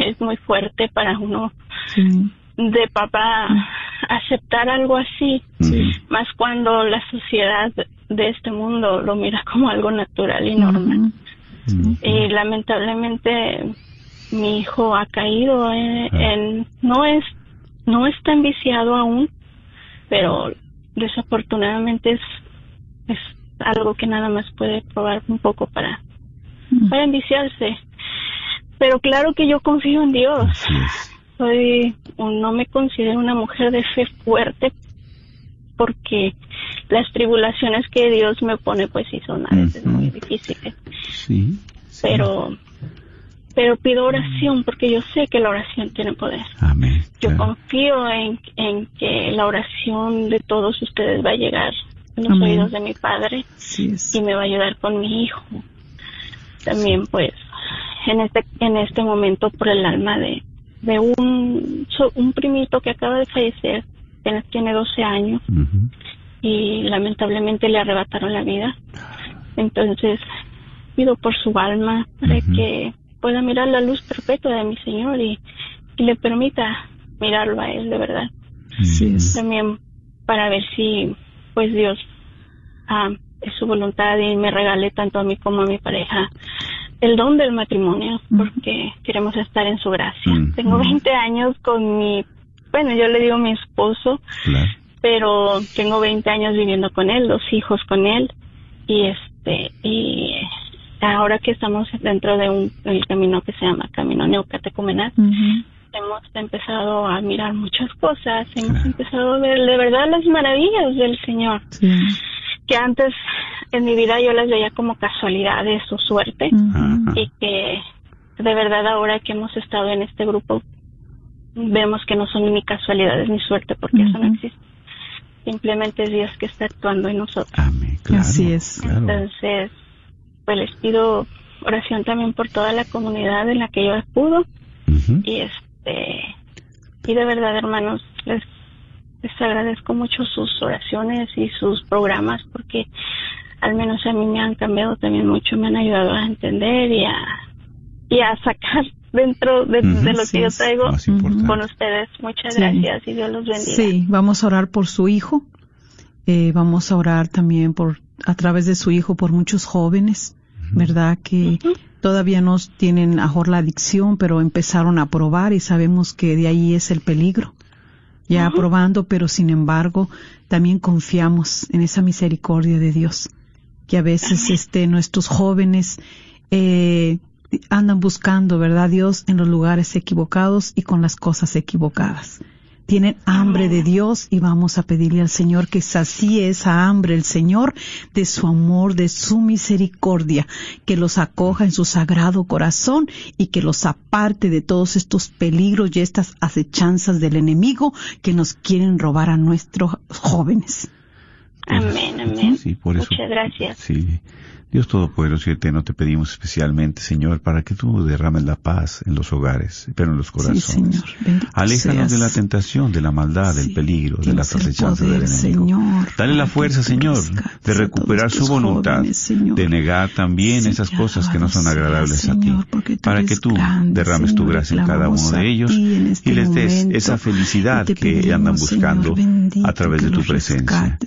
es muy fuerte para uno de papá aceptar algo así. Más cuando la sociedad de este mundo lo mira como algo natural y normal. Y lamentablemente mi hijo ha caído en, en- no es no está enviciado aún pero desafortunadamente es es algo que nada más puede probar un poco para para enviciarse. Pero claro que yo confío en Dios. Soy no me considero una mujer de fe fuerte porque las tribulaciones que Dios me pone pues sí son a veces muy difíciles. Sí. pero pero pido oración porque yo sé que la oración tiene poder. Amén. Yo confío en, en que la oración de todos ustedes va a llegar a los Amén. oídos de mi padre y me va a ayudar con mi hijo. También pues en este en este momento por el alma de de un so- un primito que acaba de fallecer, tiene, tiene 12 años y lamentablemente le arrebataron la vida. Entonces pido por su alma para que pueda mirar la luz perpetua de mi Señor y, y le permita mirarlo a Él de verdad. También para ver si pues Dios ah, es su voluntad y me regale tanto a mí como a mi pareja el don del matrimonio porque queremos estar en su gracia. Tengo 20 años con mi, bueno, yo le digo mi esposo, pero tengo 20 años viviendo con él, dos hijos con él y este y ahora que estamos dentro de un el camino que se llama Camino Neocatecumenal hemos empezado a mirar muchas cosas, hemos empezado a ver de verdad las maravillas del Señor que antes en mi vida yo las veía como casualidades o suerte y que de verdad ahora que hemos estado en este grupo vemos que no son ni casualidades ni suerte porque eso no existe. Simplemente es Dios que está actuando en nosotros. Así es. entonces pues les pido oración también por toda la comunidad en la que yo acudo y este y de verdad hermanos les les agradezco mucho sus oraciones y sus programas porque al menos a mí me han cambiado también mucho, me han ayudado a entender y a, y a sacar (laughs) dentro de, lo sí que yo traigo con ustedes. Muchas Sí. gracias y Dios los bendiga. Sí, vamos a orar por su hijo. Eh, vamos a orar también por, a través de su hijo, por muchos jóvenes, ¿verdad? Que todavía no tienen a mejor la adicción, pero empezaron a probar y sabemos que de ahí es el peligro. Ya probando, pero sin embargo, también confiamos en esa misericordia de Dios. Que a veces, este, nuestros jóvenes, eh, andan buscando, ¿verdad? Dios en los lugares equivocados y con las cosas equivocadas. Tienen hambre de Dios y vamos a pedirle al Señor que sacie esa hambre, el Señor, de su amor, de su misericordia, que los acoja en su sagrado corazón y que los aparte de todos estos peligros y estas acechanzas del enemigo que nos quieren robar a nuestros jóvenes. Amén, amén. Sí, por eso. Muchas gracias. Sí. Dios Todopoderoso y Eterno, te pedimos especialmente, Señor, para que tú derrames la paz en los hogares, pero en los corazones. Señor. Aléjanos de la tentación, de la maldad, del peligro, de las acechanzas del enemigo. Señor, Dale la fuerza, Señor, de recuperar su voluntad, jóvenes, Señor. de negar también esas cosas que no son agradables a ti, para que tú derrames tu gracia en cada uno de ellos en este y les des momento. esa felicidad Y que andan buscando bendito, a través de tu presencia.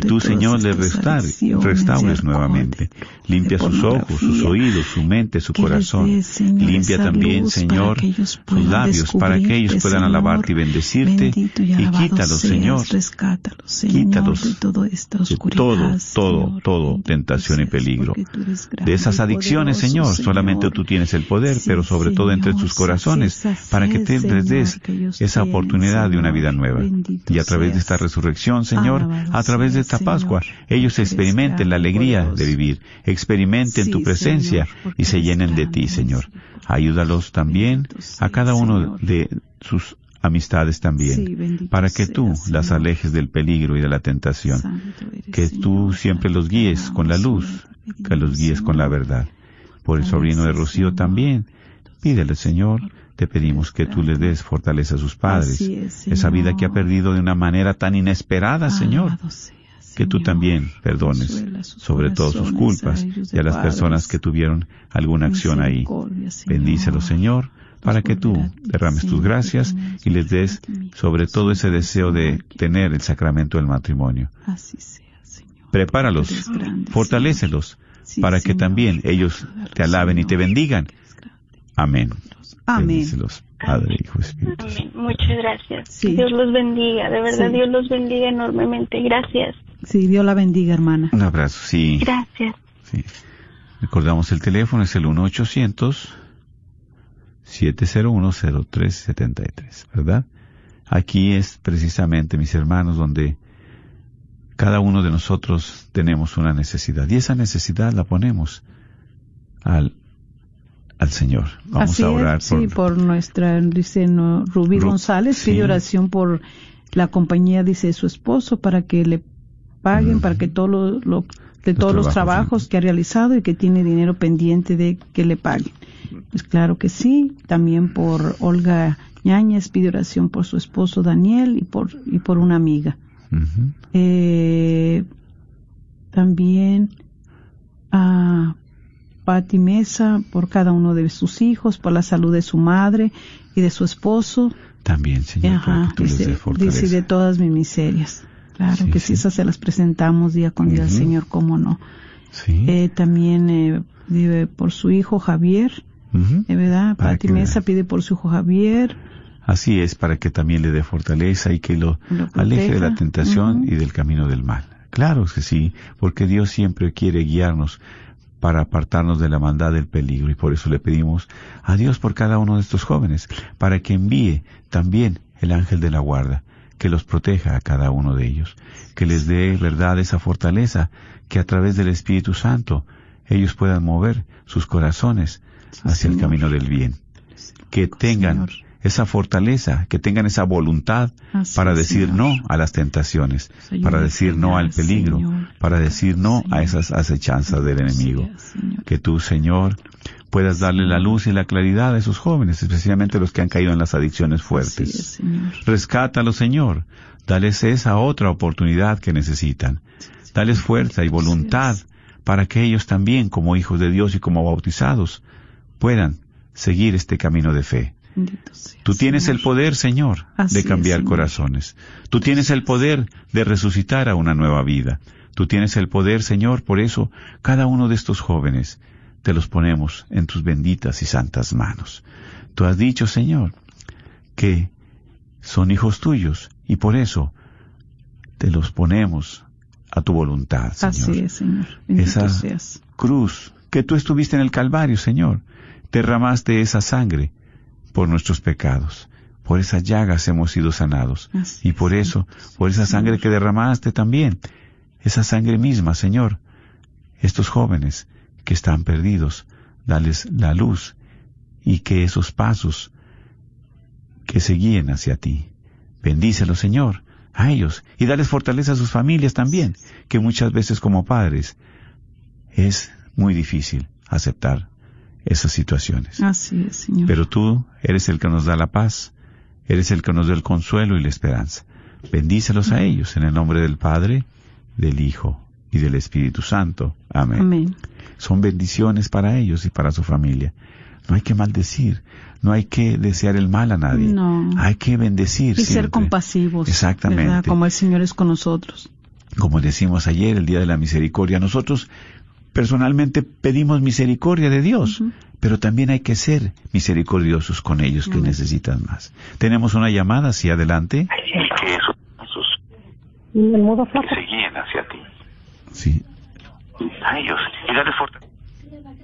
Que tú, Señor, le restaures, nuevamente. Limpia sus ojos, sus oídos, su mente, su corazón. Limpia también, Señor, sus labios para que ellos puedan alabarte y bendecirte. Y quítalos, Señor. Quítalos de todo, todo, todo, tentación y peligro. De esas adicciones, Señor, solamente tú tienes el poder, pero sobre todo entre tus corazones, para que te les des esa oportunidad de una vida nueva. Y a través de esta resurrección, Señor, a través de esta Pascua, ellos experimenten la alegría de vivir, experimenten tu presencia y se llenen de ti, Señor. Ayúdalos también a cada uno de sus amistades también, para que tú las alejes del peligro y de la tentación, que tú siempre los guíes con la luz, que los guíes con la verdad. Por el sobrino de Rocío también, pídele, Señor, te pedimos que tú le des fortaleza a sus padres, esa vida que ha perdido de una manera tan inesperada, Señor. Que tú también perdones sobre todas sus culpas y a las personas que tuvieron alguna acción ahí. Bendícelo, Señor, para que tú derrames tus gracias y les des sobre todo ese deseo de tener el sacramento del matrimonio. Prepáralos, fortalécelos, para que también ellos te alaben y te bendigan. Amén. Amén. Padre, Hijo, Espíritu. Amén. Muchas gracias. Dios los bendiga, de verdad, Dios los bendiga enormemente. Gracias. Sí, Dios la bendiga, hermana. Un abrazo, sí. Gracias. Sí. Recordamos el teléfono, es el 1-800-701-0373, ¿verdad? Aquí es precisamente, mis hermanos, donde cada uno de nosotros tenemos una necesidad. Y esa necesidad la ponemos al al Señor. Vamos a orar por... Sí, por nuestra, dice Rubí González, pide oración por la compañía, dice su esposo, para que le paguen, para que todo lo, de todos los trabajos que ha realizado y que tiene dinero pendiente de que le paguen. Pues claro que sí, también por Olga Ñañez pide oración por su esposo Daniel y por, y por una amiga. eh, también a Pati Mesa, por cada uno de sus hijos, por la salud de su madre y de su esposo. También, Señor, para que tú dice, dice de todas mis miserias. Claro que sí, esas se las presentamos día con día al Señor, cómo no. Sí. Eh, también eh, vive por su hijo Javier, ¿de verdad? Pati Mesa pide por su hijo Javier. Así es, para que también le dé fortaleza y que lo, aleje de la tentación y del camino del mal. Claro que sí, porque Dios siempre quiere guiarnos para apartarnos de la maldad del peligro. Y por eso le pedimos a Dios por cada uno de estos jóvenes, para que envíe también el ángel de la guarda, que los proteja a cada uno de ellos, que les dé verdad esa fortaleza, que a través del Espíritu Santo ellos puedan mover sus corazones hacia el camino del bien. Que tengan esa fortaleza, que tengan esa voluntad para decir no a las tentaciones, para decir no al peligro, para decir no a esas acechanzas del enemigo. Que tú, Señor, puedas darle la luz y la claridad a esos jóvenes, especialmente los que han caído en las adicciones fuertes. Rescátalos, Señor. Dales esa otra oportunidad que necesitan. Dales fuerza y voluntad para que ellos también, como hijos de Dios y como bautizados, puedan seguir este camino de fe. Tú tienes el poder, Señor, de cambiar corazones. Tú tienes el poder de resucitar a una nueva vida. Tú tienes el poder, Señor, por eso cada uno de estos jóvenes te los ponemos en tus benditas y santas manos. Tú has dicho, Señor, que son hijos tuyos y por eso te los ponemos a tu voluntad, Señor. Así es, Señor. esa cruz que tú estuviste en el Calvario, Señor, derramaste esa sangre por nuestros pecados. Por esas llagas hemos sido sanados. y por eso, por esa sangre que derramaste también, esa sangre misma, Señor, estos jóvenes que están perdidos, dales la luz y que esos pasos que se guíen hacia ti. Bendícelos, Señor, a ellos y dales fortaleza a sus familias también, que muchas veces como padres es muy difícil aceptar esas situaciones. Así es, Señor. Pero tú eres el que nos da la paz, eres el que nos da el consuelo y la esperanza. Bendícelos a ellos en el nombre del Padre, del Hijo y del Espíritu Santo. Amén. Amén. Son bendiciones para ellos y para su familia. No hay que maldecir, no hay que desear el mal a nadie. No. Hay que bendecir. Y ser compasivos. Exactamente. Como el Señor es con nosotros. como decimos ayer, el Día de la Misericordia, nosotros personalmente pedimos misericordia de Dios, pero también hay que ser misericordiosos con ellos que necesitan más. Tenemos una llamada hacia adelante. que esos pasos Y se guíen hacia ti. Sí. A ellos. Y dale fortaleza.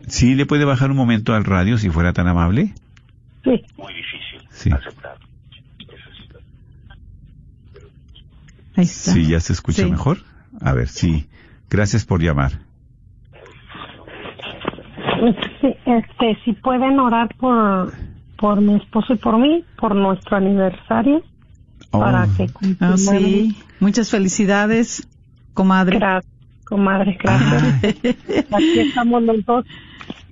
¿Sí le puede bajar un momento al radio si fuera tan amable? Sí. Muy difícil Sí. aceptar. Ahí está. Sí, ya se escucha Sí. mejor. A ver, sí. Gracias por llamar. Sí, este, si pueden orar por, por mi esposo y por mí, por nuestro aniversario, Oh, para que Ah, continuemos. sí. Muchas felicidades, comadre. Gracias, comadre, gracias. Aquí estamos los dos.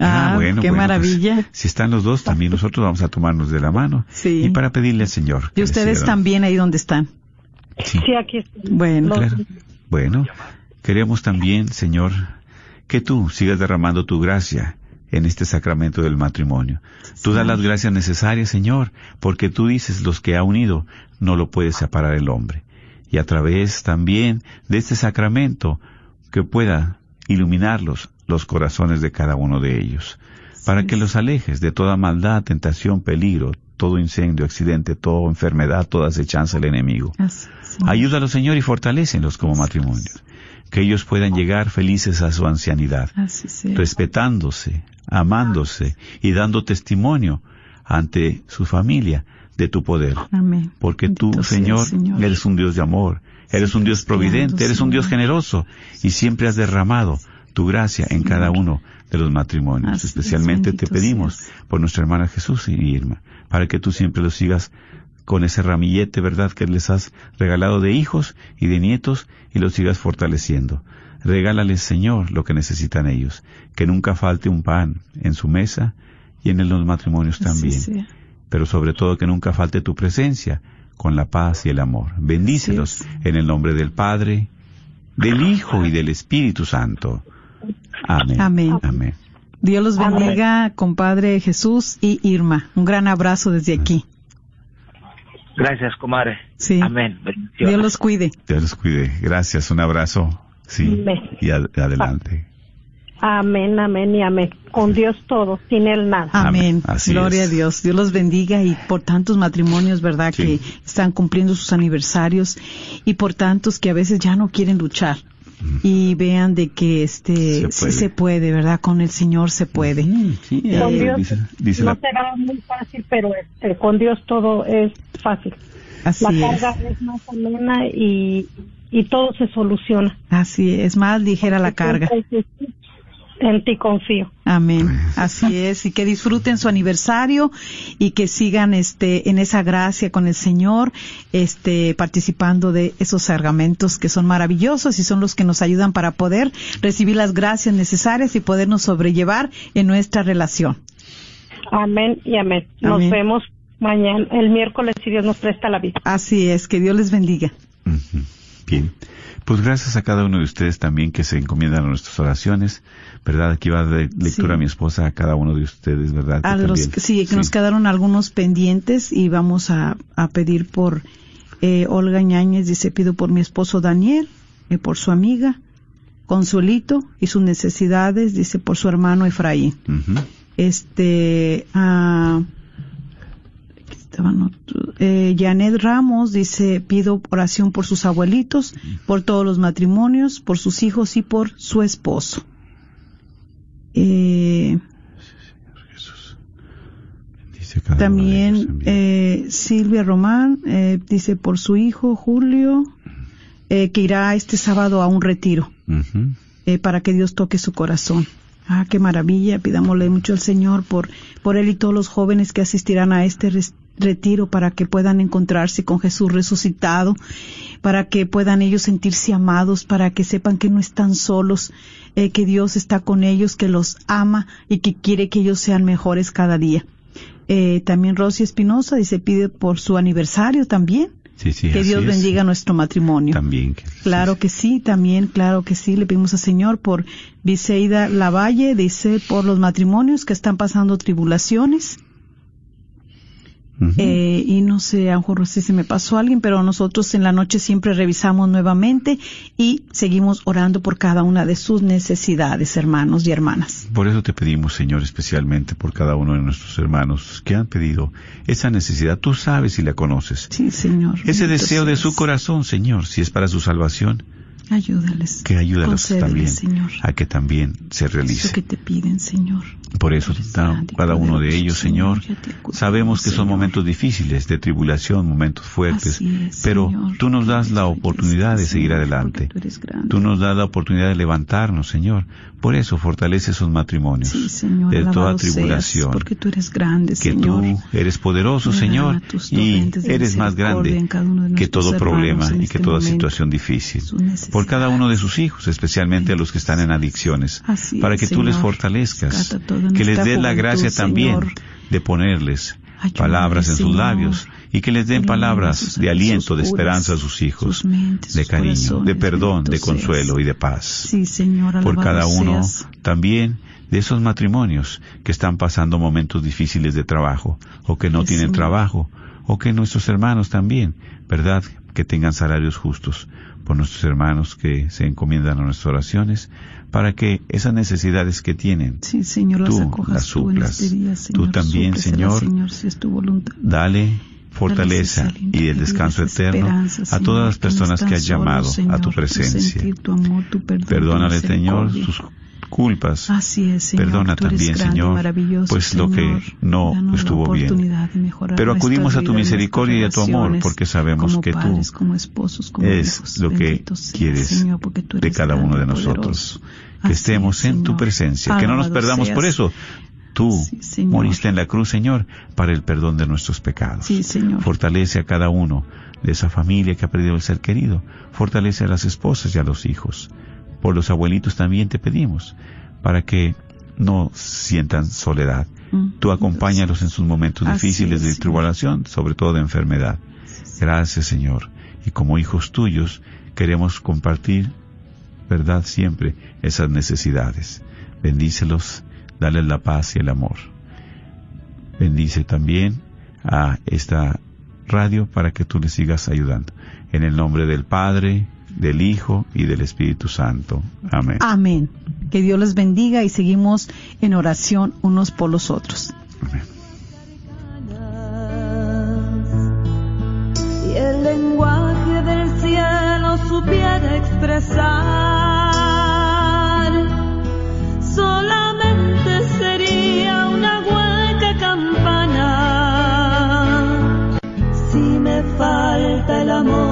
Ah, bueno, qué bueno, maravilla. pues, si están los dos, también nosotros vamos a tomarnos de la mano. Sí. Y para pedirle al Señor. Y ustedes también ahí donde están. Sí. Sí, aquí estamos. Bueno, Claro. Bueno, queremos también, Señor, que tú sigas derramando tu gracia en este sacramento del matrimonio. Tú das las gracias necesarias, Señor, porque tú dices, los que ha unido, no lo puede separar el hombre. Y a través también de este sacramento, que pueda iluminarlos, los corazones de cada uno de ellos, para que los alejes de toda maldad, tentación, peligro, todo incendio, accidente, toda enfermedad, toda acechanza del enemigo. Ayúdalos, Señor, y fortalécenlos como matrimonio. Que ellos puedan llegar felices a su ancianidad, respetándose, amándose y dando testimonio ante su familia de tu poder. Amén. Porque tú, Bendito Señor, Señor. eres un Dios de amor, eres un Dios providente, eres un Dios generoso y siempre has derramado tu gracia en cada uno de los matrimonios. Así es, Especialmente te pedimos por nuestra hermana Jesús y Irma, para que tú siempre los sigas con ese ramillete, ¿verdad?, que les has regalado de hijos y de nietos y los sigas fortaleciendo. Regálales, Señor, lo que necesitan ellos, que nunca falte un pan en su mesa y en los matrimonios también sea. pero sobre todo que nunca falte tu presencia con la paz y el amor. Bendícelos en el nombre del Padre, del Hijo y del Espíritu Santo. Amén. Amén. Amén. Dios los bendiga, compadre Jesús y Irma. Un gran abrazo desde aquí. Gracias, comadre. Sí. Amén. Bendiciones. Dios los cuide. Dios los cuide. Gracias. Un abrazo. Sí. Amén. Y ad- adelante. Amén, amén y amén. Con Dios todo, sin Él nada. Amén. Así Gloria es. a Dios. Dios los bendiga y por tantos matrimonios, ¿verdad? Sí. Que están cumpliendo sus aniversarios y por tantos que a veces ya no quieren luchar. Y vean de que este Se sí puede. se puede, ¿verdad? Con el Señor se puede. Sí, Con eh, Dios dice, dice no la- será muy fácil, pero este, con Dios todo es fácil. Así La es. carga es más amena y, y todo se soluciona. Así es. Más ligera la carga. En ti confío. Amén. Así es. Y que disfruten su aniversario y que sigan este en esa gracia con el Señor, este participando de esos sacramentos que son maravillosos y son los que nos ayudan para poder recibir las gracias necesarias y podernos sobrellevar en nuestra relación. Amén y amén. Nos Amén. vemos mañana, el miércoles, si Dios nos presta la vida. Así es. Que Dios les bendiga. Bien. Pues gracias a cada uno de ustedes también que se encomiendan a nuestras oraciones, ¿verdad? Aquí va de lectura Sí. mi esposa a cada uno de ustedes, ¿verdad? Que A los también- sí, que nos quedaron algunos pendientes y vamos a, a pedir por eh, Olga Ñáñez, dice, pido por mi esposo Daniel, y por su amiga Consuelito y sus necesidades, dice, por su hermano Efraín. Este, aquí estaban otros. Eh, Janet Ramos dice, pido oración por sus abuelitos, por todos los matrimonios, por sus hijos y por su esposo. Eh, También eh, Silvia Román eh, dice por su hijo Julio eh, que irá este sábado a un retiro eh, para que Dios toque su corazón. Ah, qué maravilla. Pidámosle mucho al Señor por, por él y todos los jóvenes que asistirán a este retiro para que puedan encontrarse con Jesús resucitado, para que puedan ellos sentirse amados, para que sepan que no están solos, eh, que Dios está con ellos, que los ama y que quiere que ellos sean mejores cada día. Eh, también Rosy Espinosa dice pide por su aniversario también. Sí, sí, que Dios es. bendiga nuestro matrimonio. También. que- Claro que sí, también, claro que sí. Le pedimos al Señor por Viseida Lavalle, dice por los matrimonios que están pasando tribulaciones. Eh, y no sé, a lo mejor si se me pasó alguien, pero nosotros en la noche siempre revisamos nuevamente y seguimos orando por cada una de sus necesidades, hermanos y hermanas. Por eso te pedimos, Señor, especialmente por cada uno de nuestros hermanos que han pedido esa necesidad. Tú sabes y la conoces. Sí, Señor. Ese deseo de su corazón, Señor, si es para su salvación, Ayúdales. que ayúdalos Concédeles, también Señor. a que también se Eso realice. que te piden, Señor. Por eso, cada uno de ellos, Señor, sabemos que son momentos difíciles, de tribulación, momentos fuertes, es, pero Señor. tú nos das la oportunidad de seguir adelante. Tú nos das la oportunidad de levantarnos, Señor. Por eso fortalece esos matrimonios Sí, Señor. de toda seas, tribulación. porque tú eres grande, que tú eres poderoso, Señor, y eres más grande que todo hermanos problema y que este toda momento. situación difícil. Necesidades. Por cada uno de sus hijos, especialmente a los que están en adicciones, Así para que tú les fortalezcas, que les des la gracia también Señor. de ponerles palabras en sus labios y que les den palabras de aliento, de esperanza a sus hijos, sus mentes, de cariño, de perdón, de consuelo seas. y de paz Sí, Señor, por cada uno seas. también de esos matrimonios que están pasando momentos difíciles de trabajo o que no Sí, tienen Señor. trabajo o que nuestros hermanos también, ¿verdad? Que tengan salarios justos por nuestros hermanos que se encomiendan a nuestras oraciones para que esas necesidades que tienen, Sí, Señor, las tú las tú suplas. este día, Señor. Tú también, Señor, Señor, si es tu voluntad. dale fortaleza y el descanso eterno a todas las personas que has llamado solos, a Señor, tu tu presencia. sentir, tu amor, tu perdón, tu Perdónale, Señor, sus culpas. Así es, Señor. Perdona tú también, grande Señor, pues lo que no estuvo bien. Pero acudimos a tu misericordia y a tu amor, porque sabemos que tú padres, como esposos, como es hijos. lo que seas, quieres Señor, de cada uno de nosotros. poderoso. Que estemos es, en tu presencia, que no nos perdamos seas. por eso. Tú Sí, moriste en la cruz, Señor, para el perdón de nuestros pecados. Sí, Señor. Fortalece a cada uno de esa familia que ha perdido el ser querido. Fortalece a las esposas y a los hijos. Por los abuelitos también te pedimos, para que no sientan soledad. Mm, Tú acompáñalos en sus momentos Así difíciles es, de tribulación, sobre todo de enfermedad. Gracias, Señor. Y como hijos tuyos, queremos compartir, ¿verdad? Siempre esas necesidades. Bendícelos, dale la paz y el amor. Bendice también a esta radio para que tú le sigas ayudando. En el nombre del Padre, del Hijo y del Espíritu Santo. Amén. Amén. Que Dios les bendiga y seguimos en oración unos por los otros. y el lenguaje del cielo supiera expresar, solamente sería una hueca campana. Si me falta el amor,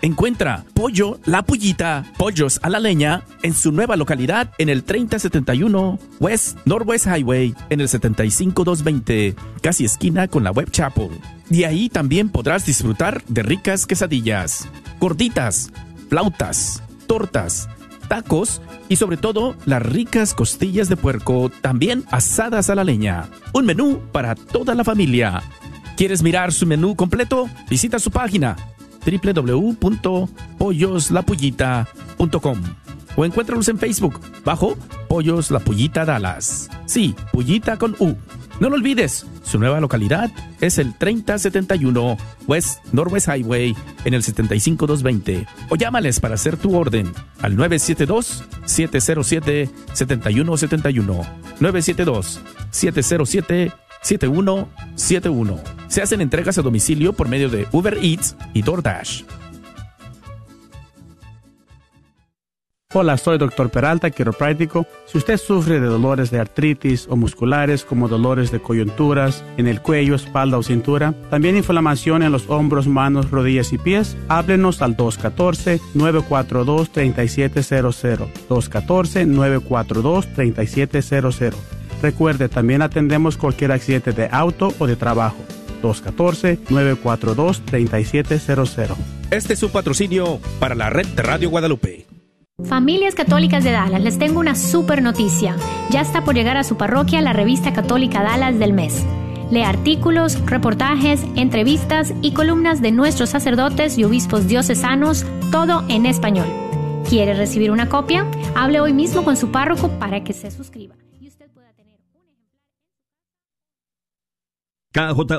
Encuentra Pollo La Pullita, Pollos a la Leña, en su nueva localidad en el 3071 West Northwest Highway, en el 75220, casi esquina con la Web Chapel. Y ahí también podrás disfrutar de ricas quesadillas, gorditas, flautas, tortas, tacos y sobre todo las ricas costillas de puerco, también asadas a la leña. Un menú para toda la familia. ¿Quieres mirar su menú completo? Visita su página www.polloslapullita.com o encuéntralos en Facebook bajo Pollos La Pullita Dallas. Sí, Pullita con U. No lo olvides, su nueva localidad es el 3071 West Northwest Highway en el 75220 o llámales para hacer tu orden al 972-707-7171. 972-707-7171. Se hacen entregas a domicilio por medio de Uber Eats y DoorDash. Hola, soy Dr. Peralta, quiropráctico. Si usted sufre de dolores de artritis o musculares como dolores de coyunturas en el cuello, espalda o cintura, también inflamación en los hombros, manos, rodillas y pies, háblenos al 214-942-3700. 214-942-3700. Recuerde, también atendemos cualquier accidente de auto o de trabajo. 214-942-3700. Este es su patrocinio para la red de Radio Guadalupe. Familias Católicas de Dallas, les tengo una super noticia. Ya está por llegar a su parroquia la revista católica Dallas del mes. Lee artículos, reportajes, entrevistas y columnas de nuestros sacerdotes y obispos diocesanos, todo en español. ¿Quiere recibir una copia? Hable hoy mismo con su párroco para que se suscriba. KJO